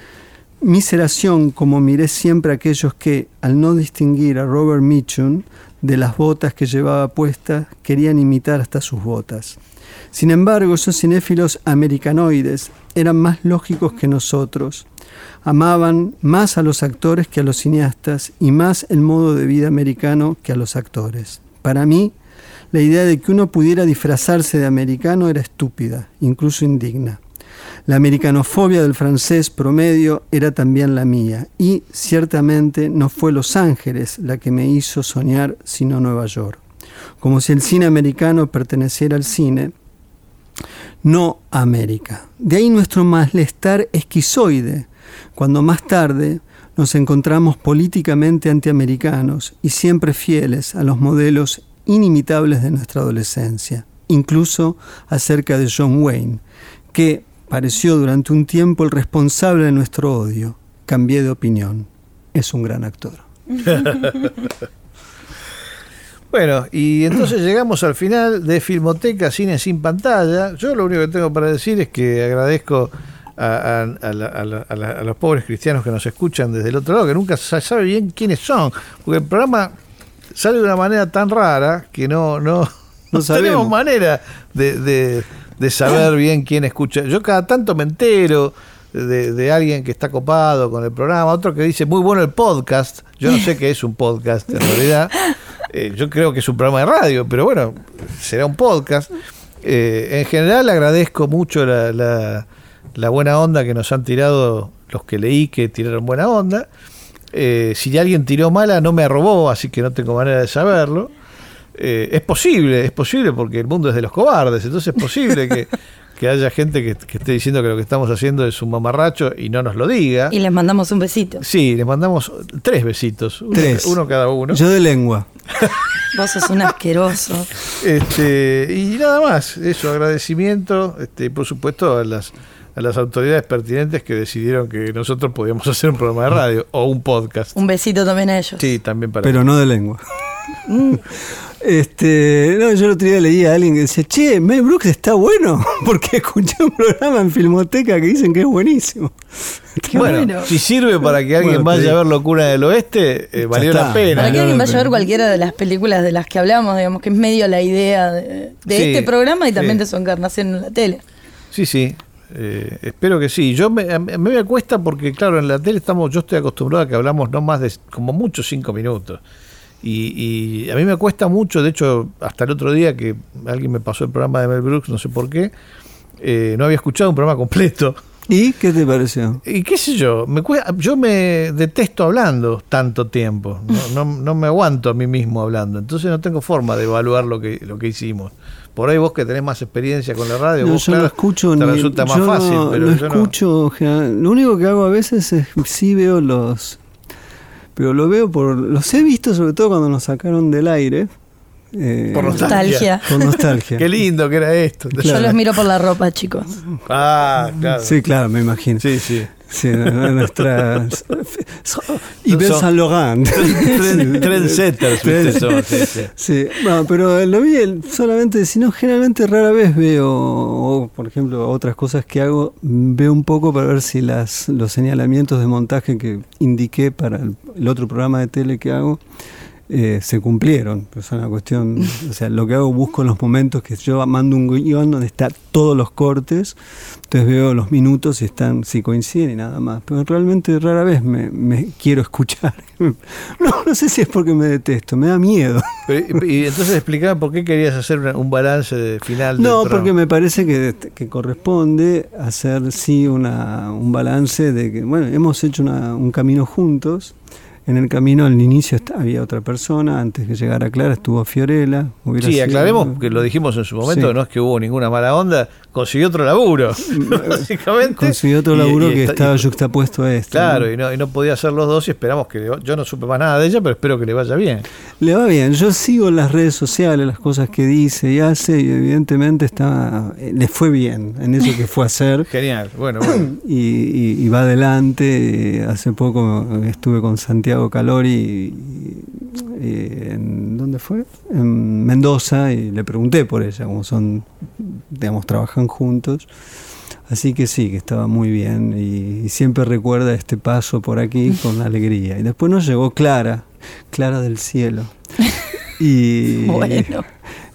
S4: miseración como miré siempre a aquellos que, al no distinguir a Robert Mitchum de las botas que llevaba puestas, querían imitar hasta sus botas. Sin embargo, esos cinéfilos americanoides eran más lógicos que nosotros. Amaban más a los actores que a los cineastas y más el modo de vida americano que a los actores. Para mí, la idea de que uno pudiera disfrazarse de americano era estúpida, incluso indigna. La americanofobia del francés promedio era también la mía, y ciertamente no fue Los Ángeles la que me hizo soñar, sino Nueva York. como si el cine americano perteneciera al cine, no América. De ahí nuestro malestar esquizoide, cuando más tarde nos encontramos políticamente antiamericanos y siempre fieles a los modelos inimitables de nuestra adolescencia, incluso acerca de John Wayne, que pareció durante un tiempo el responsable de nuestro odio. Cambié de opinión. Es un gran actor.
S2: bueno, y entonces llegamos al final de Filmoteca Cine sin pantalla. Yo lo único que tengo para decir es que agradezco a, los pobres cristianos que nos escuchan desde el otro lado, que nunca se sabe bien quiénes son, porque el programa sale de una manera tan rara que no, no, no, tenemos manera de, saber bien quién escucha. Yo cada tanto me entero de, alguien que está copado con el programa, otro que dice muy bueno el podcast. Yo no sé qué es un podcast en realidad. Eh, yo creo que es un programa de radio, pero bueno, será un podcast. Eh, en general agradezco mucho la la buena onda que nos han tirado los que leí que tiraron buena onda. Eh, si alguien tiró mala, no me robó, así que no tengo manera de saberlo. Eh, es posible, es posible porque el mundo es de los cobardes, entonces es posible que, haya gente que, esté diciendo que lo que estamos haciendo es un mamarracho y no nos lo diga.
S3: Y les mandamos un besito.
S2: Sí, les mandamos tres besitos,
S4: tres.
S2: uno cada uno.
S4: Yo de lengua.
S3: Vos sos un asqueroso.
S2: Este, y nada más, eso, agradecimiento, este, por supuesto, a las a las autoridades pertinentes que decidieron que nosotros podíamos hacer un programa de radio o un podcast.
S3: Un besito también a ellos.
S2: Sí, también para
S4: Pero no de lengua. Mm. Este, no, yo el otro día leí a alguien que decía, che, Mel Brooks está bueno, porque escuché un programa en Filmoteca que dicen que es buenísimo.
S2: bueno, si sirve para que alguien vaya a ver Locura del Oeste, eh, valió la pena.
S3: Para que alguien vaya a ver cualquiera de las películas de las que hablamos, digamos que es medio la idea de, este programa y también de su encarnación en la tele.
S2: Sí, sí. Eh, espero que sí. Yo me, a mí me cuesta porque, claro, en la tele estamos, yo estoy acostumbrado a que hablamos no más de, como mucho, cinco minutos. Y, a mí me cuesta mucho, de hecho, hasta el otro día que alguien me pasó el programa de Mel Brooks, no sé por qué, eh, no había escuchado un programa completo.
S4: ¿Y qué te pareció?
S2: Y qué sé yo, me yo me detesto hablando tanto tiempo, no, no, no, me aguanto a mí mismo hablando, entonces no tengo forma de evaluar lo que, lo que hicimos. Por ahí vos que tenés más experiencia con la radio, vos,
S4: yo escucho, te
S2: resulta más fácil.
S4: pero yo escucho, lo único que hago a veces es sí veo los, pero lo veo por, los he visto sobre todo cuando nos sacaron del aire.
S3: Eh, por nostalgia.
S4: Por nostalgia.
S2: Qué lindo que era esto.
S3: Yo los miro por la ropa, chicos.
S2: Ah, claro.
S4: Sí, claro, me imagino.
S2: Sí, sí.
S4: Sí, nuestra. Yves Saint Laurent.
S2: Trendsetters,
S4: sí, sí. No, pero lo vi solamente, si no, generalmente rara vez veo, o por ejemplo, otras cosas que hago, veo un poco para ver si las, los señalamientos de montaje que indiqué para el otro programa de tele que hago eh, se cumplieron. Pero es una cuestión, o sea, lo que hago busco en los momentos que yo mando un guion donde está todos los cortes, entonces veo los minutos y están, si coinciden y nada más. Pero realmente rara vez me, quiero escuchar. No, no sé si es porque me detesto, me da miedo.
S2: y, entonces explicaba por qué querías hacer un balance de final.
S4: No, porque me parece que, que, corresponde hacer sí una, un balance de que, bueno, hemos hecho un camino juntos en el camino al inicio había otra persona, antes que llegara Clara estuvo Fiorella.
S2: Sí, aclaremos que lo dijimos en su momento, no es que hubo ninguna mala onda, consiguió otro laburo, básicamente.
S4: Consiguió otro laburo que estaba juxtapuesto a este.
S2: Claro, Y, no, y no podía hacer los dos y esperamos que... yo no supe más nada de ella, pero espero que le vaya bien.
S4: Le va bien, yo sigo en las redes sociales, las cosas que dice y hace, y evidentemente está, eh, le fue bien en eso que fue a hacer.
S2: Genial, bueno, bueno.
S4: Y, y va adelante, hace poco estuve con Santiago Calori en ¿dónde fue? En Mendoza y le pregunté por ella, como son, digamos, trabajan juntos. Así que sí, que estaba muy bien y, siempre recuerda este paso por aquí con alegría. Y después nos llegó Clara, Clara del cielo. Y
S3: bueno.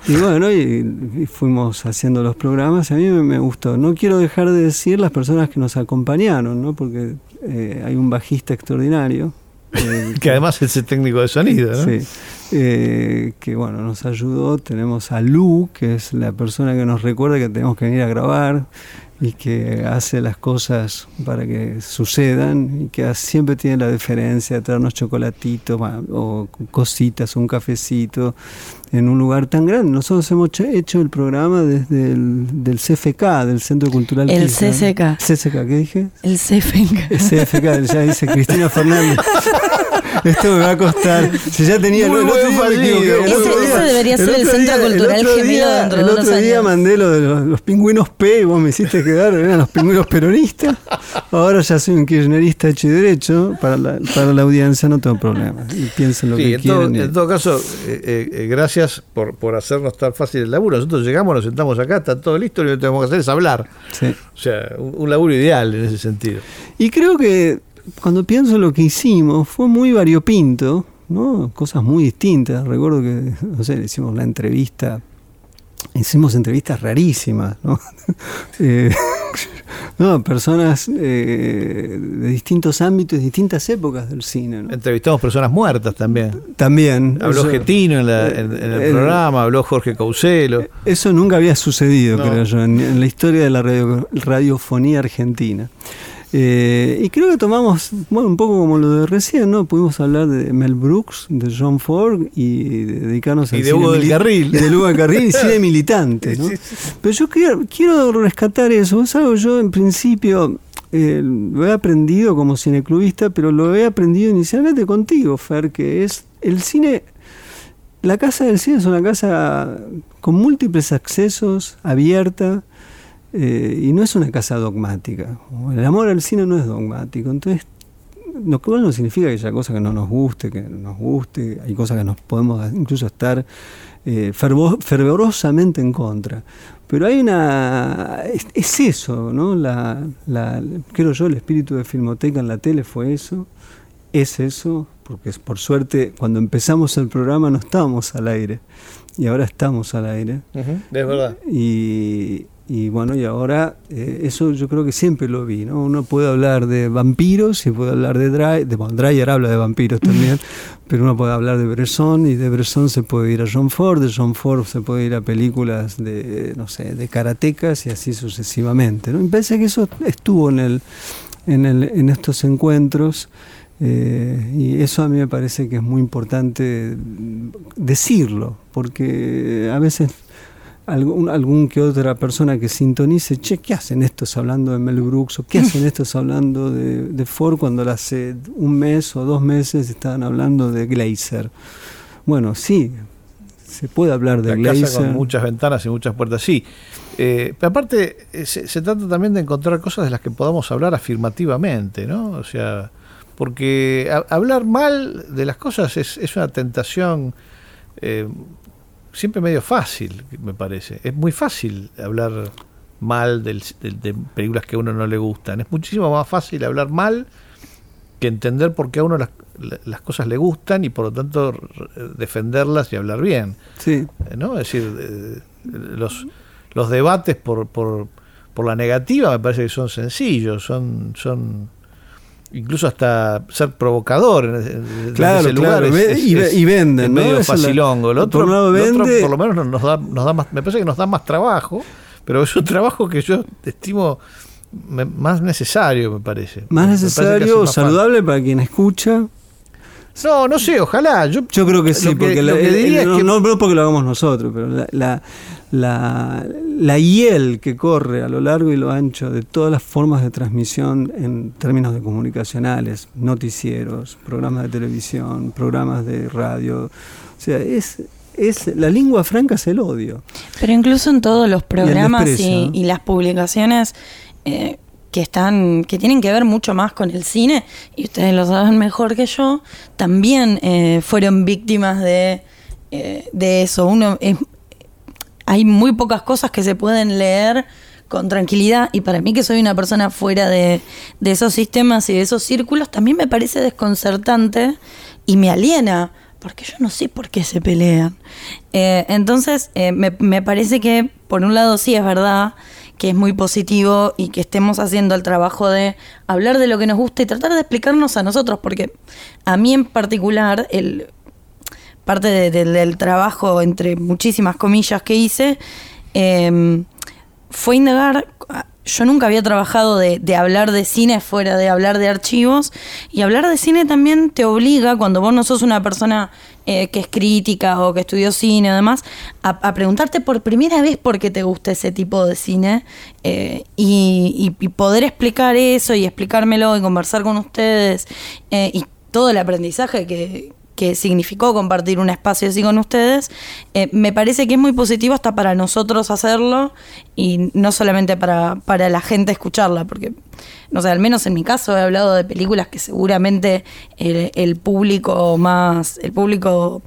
S4: Y bueno, y, fuimos haciendo los programas. A mí me, gustó. No quiero dejar de decir las personas que nos acompañaron, ¿no? Porque eh, hay un bajista extraordinario,
S2: que además es el técnico de sonido, ¿no?
S4: Sí. Eh, que bueno, nos ayudó. Tenemos a Lu, que es la persona que nos recuerda que tenemos que venir a grabar y que hace las cosas para que sucedan y que siempre tiene la deferencia de traernos chocolatitos o cositas, un cafecito en un lugar tan grande. Nosotros hemos hecho el programa desde el del CFK, del Centro Cultural
S3: El CCK.
S4: CCK, ¿qué dije?
S3: El CFK.
S4: El CFK, ya dice Cristina Fernández. Esto me va a costar. Si ya tenía el, otro
S3: Ese, debería ser el Centro Cultural Gemelo dentro de
S4: El otro día mandé lo de los, pingüinos P y vos me hiciste quedar, eran los pingüinos peronistas. Ahora ya soy un kirchnerista hecho y derecho. Para la, para la audiencia no tengo problema. Y piensen lo que
S2: en
S4: quieran.
S2: Todo, en todo caso, eh, eh, gracias por, por hacernos tan fácil el laburo. Nosotros llegamos, nos sentamos acá, está todo listo y lo que tenemos que hacer es hablar. O sea, un, un laburo ideal en ese sentido.
S4: Y creo que cuando pienso lo que hicimos, fue muy variopinto, ¿no? Cosas muy distintas. Recuerdo que, no sé, hicimos la entrevista, hicimos entrevistas rarísimas, ¿no? eh, no personas eh, de distintos ámbitos, distintas épocas del cine. ¿no?
S2: Entrevistamos personas muertas también.
S4: También.
S2: Habló Getino en, el, programa, habló Jorge Causelo.
S4: Eso nunca había sucedido, creo yo, en, en, la historia de la radio, radiofonía argentina. Eh, y creo que tomamos, bueno, un poco como lo de recién, ¿no? Pudimos hablar de Mel Brooks, de John Ford y dedicarnos
S2: y de Hugo del Carril.
S4: Y de Hugo del Carril y cine militante, ¿no? Pero yo quiero, quiero rescatar eso. Es algo yo en principio eh, lo he aprendido como cineclubista, pero lo he aprendido inicialmente contigo, Fer, que es el cine. La casa del cine es una casa con múltiples accesos, abierta, eh, y no es una casa dogmática. El amor al cine no es dogmático. Entonces, lo cual no significa que haya cosas que no nos guste, que nos guste, hay cosas que nos podemos incluso estar eh, fervorosamente en contra. Pero hay una. Es, eso, ¿no? La, la, creo yo, el espíritu de Filmoteca en la tele fue eso. Es eso, porque por suerte, cuando empezamos el programa no estábamos al aire. Y ahora estamos al aire.
S2: es verdad.
S4: Y, y bueno, y ahora eh, eso yo creo que siempre lo vi, ¿no? Uno puede hablar de vampiros y puede hablar de Dreyer, de, bueno, Dreyer habla de vampiros también, pero uno puede hablar de Bresson y de Bresson se puede ir a John Ford, de John Ford se puede ir a películas de, no sé, de karatecas y así sucesivamente, ¿no? Me parece que eso estuvo en, el, en, el, en estos encuentros. Eh, y eso a mí me parece que es muy importante decirlo, porque a veces algún, algún que otra persona que sintonice, che, ¿qué hacen estos hablando de Mel Brooks? ¿O qué hacen estos hablando de, Ford cuando hace un mes o dos meses estaban hablando de Glazer? Bueno, sí, se puede hablar de
S2: La Casa con muchas ventanas y muchas puertas, sí. Eh, pero aparte, eh, se, trata también de encontrar cosas de las que podamos hablar afirmativamente, ¿no? O sea, porque hablar mal de las cosas es, es una tentación eh, siempre medio fácil, me parece. Es muy fácil hablar mal de películas que a uno no le gustan. Es muchísimo más fácil hablar mal que entender por qué a uno las, las cosas le gustan y por lo tanto defenderlas y hablar bien.
S4: Sí.
S2: ¿no? Es decir, eh, los, los debates por, por, por la negativa me parece que son sencillos, son, son incluso hasta ser provocador en,
S4: ese lugar y, venden
S2: medio facilongo. El otro, por, lo menos nos da, nos da más me parece que nos da más trabajo pero es un trabajo que yo estimo más necesario me parece.
S4: Más necesario saludable para quien escucha.
S2: No, no sé, ojalá. Yo,
S4: yo creo que sí, porque no, porque lo hagamos nosotros, pero la, la, la, hiel que corre a lo largo y lo ancho de todas las formas de transmisión en términos de comunicacionales, noticieros, programas de televisión, programas de radio. O sea, es, es la lengua franca es el odio.
S3: Pero incluso en todos los programas y, las publicaciones eh, que están, que tienen que ver mucho más con el cine, y ustedes lo saben mejor que yo, también eh, fueron víctimas de, eh, de eso. Uno es, hay muy pocas cosas que se pueden leer con tranquilidad y para mí que soy una persona fuera de, esos sistemas y de esos círculos, también me parece desconcertante y me aliena, porque yo no sé por qué se pelean. Eh, entonces, eh, me, me, parece que, por un lado, sí es verdad que es muy positivo y que estemos haciendo el trabajo de hablar de lo que nos gusta y tratar de explicarnos a nosotros, porque a mí en particular, el, parte del trabajo, entre muchísimas comillas que hice, em, fue indagar yo nunca había trabajado de, hablar de cine fuera de hablar de archivos y hablar de cine también te obliga, cuando vos no sos una persona eh, que es crítica o que estudió cine o demás, a, preguntarte por primera vez por qué te gusta ese tipo de cine eh, y, poder explicar eso y explicármelo y conversar con ustedes eh, y todo el aprendizaje que, que significó compartir un espacio así con ustedes, eh, me parece que es muy positivo hasta para nosotros hacerlo y no solamente para, para la gente escucharla, porque, no sé, al menos en mi caso he hablado de películas que seguramente el, público más, el público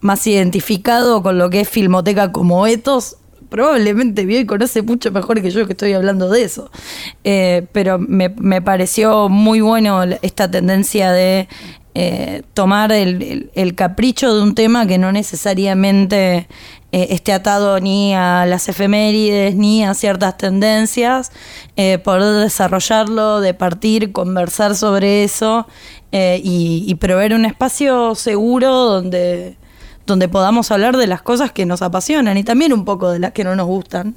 S3: más identificado con lo que es Filmoteca como etos probablemente vio y conoce mucho mejor que yo que estoy hablando de eso. Eh, pero me, me, pareció muy bueno esta tendencia de eh, tomar el, capricho de un tema que no necesariamente eh, esté atado ni a las efemérides ni a ciertas tendencias, eh, poder desarrollarlo, de partir, conversar sobre eso y, y, proveer un espacio seguro donde, donde podamos hablar de las cosas que nos apasionan y también un poco de las que no nos gustan.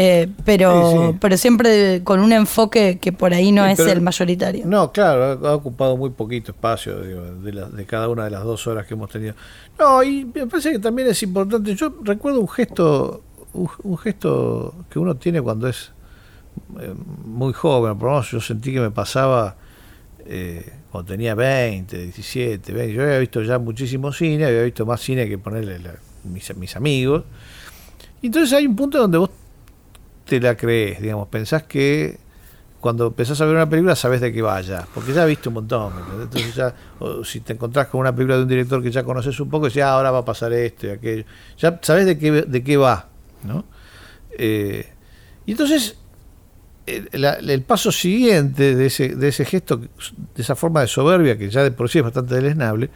S3: Eh, pero, pero siempre con un enfoque que por ahí no es el mayoritario.
S2: No, claro, ha, ocupado muy poquito espacio de, cada una de las dos horas que hemos tenido. No, y me parece que también es importante. Yo recuerdo un gesto, un, gesto que uno tiene cuando es eh, muy joven, por lo menos yo sentí que me pasaba eh, cuando tenía 20, 17, 20. Yo había visto ya muchísimo cine, había visto más cine que ponerle mis, mis amigos. Y entonces hay un punto donde vos te la crees, digamos, pensás que cuando empezás a ver una película sabes de qué vaya, porque ya viste un montón. Entonces ya, si te encontrás con una película de un director que ya conoces un poco, decís, ah, ahora va a pasar esto y aquello. Ya sabes de qué, de qué va, ¿no? Eh, y entonces, el, paso siguiente de ese, de ese gesto, de esa forma de soberbia, que ya de por sí es bastante deleznable,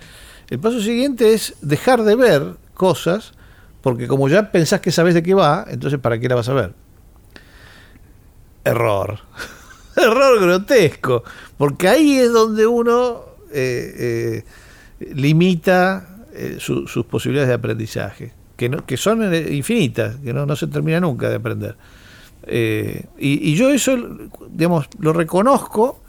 S2: el paso siguiente es dejar de ver cosas, porque como ya pensás que sabes de qué va, entonces ¿para qué la vas a ver? Error. error grotesco. Porque ahí es donde uno eh, eh, limita eh, sus posibilidades de aprendizaje, que, no, que son infinitas, que no, no se termina nunca de aprender. y, y, yo eso, digamos, lo reconozco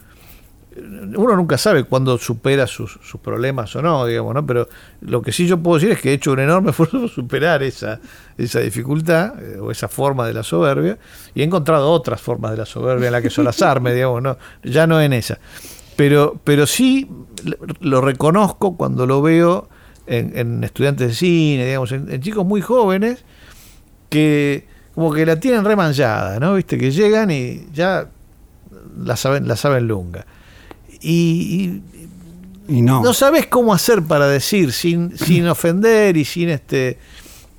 S2: uno nunca sabe cuándo supera sus, problemas o no, digamos, ¿no? Pero lo que sí yo puedo decir es que he hecho un enorme esfuerzo por superar esa, esa dificultad eh, o esa forma de la soberbia y he encontrado otras formas de la soberbia en la que solazarme, digamos, ¿no? Ya no en esa. Pero, pero sí lo reconozco cuando lo veo en, estudiantes de cine, digamos, en, chicos muy jóvenes que como que la tienen remanchada, ¿no? Viste, que llegan y ya la saben, la saben lunga y, no. sabes cómo hacer para decir sin, sin ofender y sin este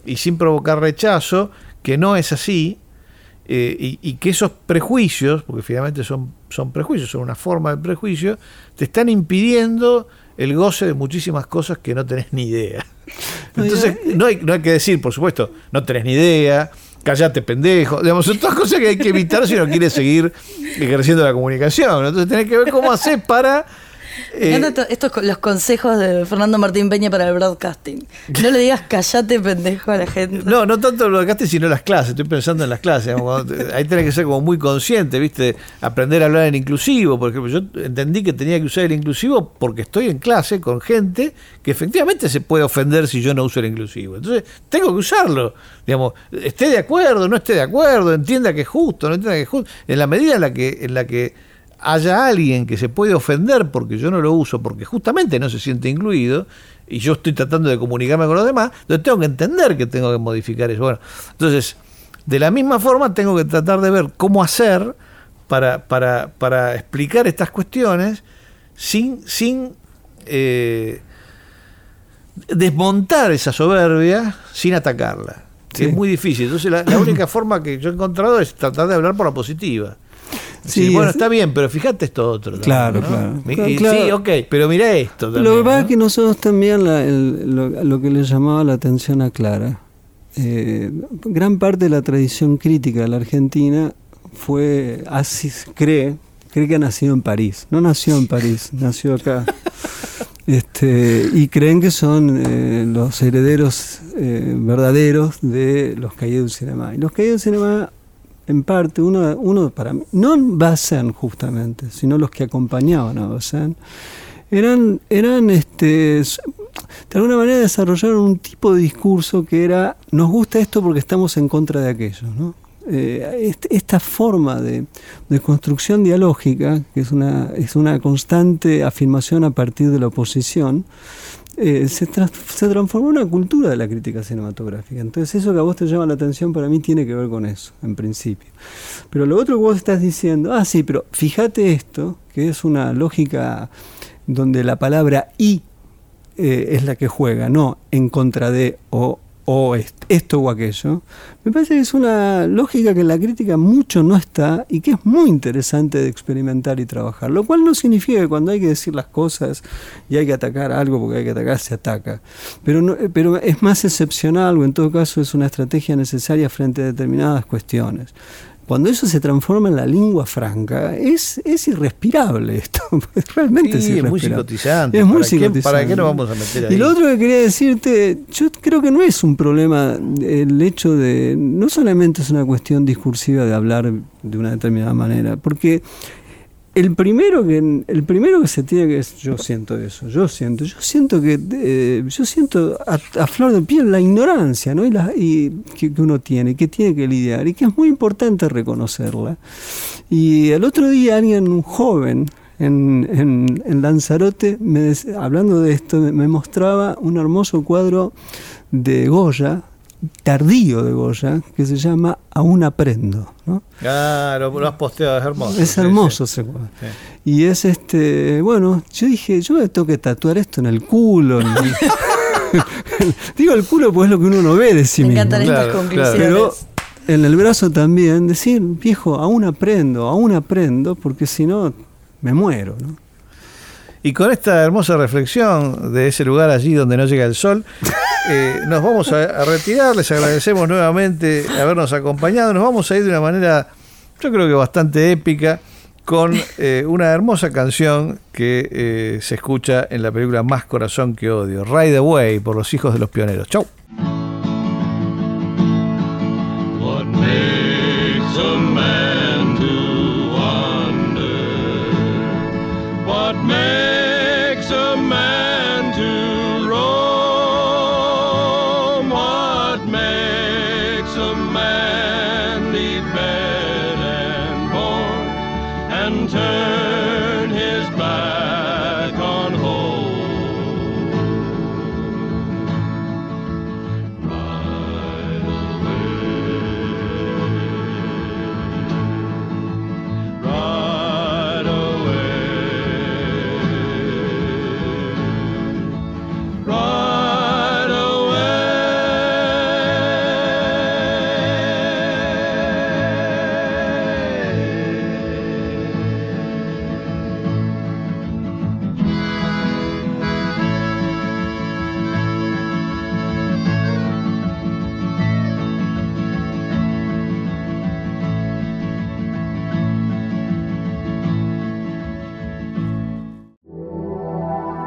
S2: y sin provocar rechazo que no es así eh, y, que esos prejuicios, porque finalmente son, son prejuicios, son una forma de prejuicio, te están impidiendo el goce de muchísimas cosas que no tenés ni idea. Entonces, no hay, no hay que decir, por supuesto, no tenés ni idea, callate pendejo, digamos, son todas cosas que hay que evitar si uno quiere seguir ejerciendo la comunicación. Entonces tenés que ver cómo hacer para
S3: eh, estos los consejos de Fernando Martín Peña para el broadcasting. No le digas callate pendejo a la gente.
S2: No, no tanto el broadcasting, sino las clases. Estoy pensando en las clases. Ahí tenés que ser como muy consciente, ¿viste? Aprender a hablar en inclusivo. Por ejemplo, yo entendí que tenía que usar el inclusivo porque estoy en clase con gente que efectivamente se puede ofender si yo no uso el inclusivo. Entonces, tengo que usarlo. Digamos, esté de acuerdo, no esté de acuerdo, entienda que es justo, no entienda que es justo. En la medida en la que, en la que haya alguien que se puede ofender porque yo no lo uso, porque justamente no se siente incluido, y yo estoy tratando de comunicarme con los demás, entonces tengo que entender que tengo que modificar eso. Bueno, entonces, de la misma forma tengo que tratar de ver cómo hacer para, para, para explicar estas cuestiones sin, sin eh, desmontar esa soberbia, sin atacarla. Es muy difícil. Entonces, la, la única forma que yo he encontrado es tratar de hablar por la positiva. Sí, bueno, está bien, pero fíjate esto otro.
S4: Claro, claro,
S2: Sí, ok, pero mira esto.
S4: lo que pasa es que nosotros también lo, que le llamaba la atención a Clara, eh, gran parte de la tradición crítica de la Argentina fue, así cree, cree que ha nacido en París. No nació en París, nació acá. Este, y creen que son eh, los herederos eh, verdaderos de los caídos del cinema. Y los caídos del cinema, en parte, uno, uno para mí, no Bazán justamente, sino los que acompañaban a Bazán, eran, eran este, de alguna manera desarrollaron un tipo de discurso que era, nos gusta esto porque estamos en contra de aquello, ¿no? Eh, esta forma de, construcción dialógica, que es una, es una constante afirmación a partir de la oposición, eh, se, se, transformó en una cultura de la crítica cinematográfica. Entonces eso que a vos te llama la atención para mí tiene que ver con eso, en principio. Pero lo otro que vos estás diciendo, ah, sí, pero fíjate esto, que es una lógica donde la palabra y eh, es la que juega, no en contra de o o esto o aquello, me parece que es una lógica que en la crítica mucho no está y que es muy interesante de experimentar y trabajar. Lo cual no significa que cuando hay que decir las cosas y hay que atacar algo porque hay que atacar, se ataca. Pero, no, pero es más excepcional o en todo caso es una estrategia necesaria frente a determinadas cuestiones cuando eso se transforma en la lengua franca, es, es irrespirable esto. Realmente es irrespirable. Es muy
S2: psicotizante.
S4: Es muy
S2: ¿Para
S4: psicotizante.
S2: Qué, ¿Para qué nos vamos a meter ahí?
S4: Y lo otro que quería decirte, yo creo que no es un problema el hecho de. No solamente es una cuestión discursiva de hablar de una determinada manera, porque el primero que el primero que se tiene que yo siento eso yo siento yo siento que eh, yo siento a, flor de piel la ignorancia no y que, uno tiene que tiene que lidiar y que es muy importante reconocerla. Y el otro día alguien un joven en, en, en Lanzarote me, hablando de esto me mostraba un hermoso cuadro de Goya tardío de Goya que se llama Aún aprendo. ¿no?
S2: Claro, lo has posteado, es hermoso.
S4: Es hermoso ese cuadro. Y es este, bueno, yo dije, yo me tengo que tatuar esto en el culo. Digo el culo pues es lo que uno no ve de sí me
S3: Encantan estas conclusiones. Pero
S4: en el brazo también, decir, viejo, aún aprendo, aún aprendo, porque si no, me muero. ¿no?
S2: Y con esta hermosa reflexión de ese lugar allí donde no llega el sol, eh, nos vamos a, retirar. Les agradecemos nuevamente habernos acompañado. Nos vamos a ir de una manera, yo creo que bastante épica, con eh, una hermosa canción que eh, se escucha en la película Más Corazón que Odio, Ride Away por los hijos de los pioneros. Chau.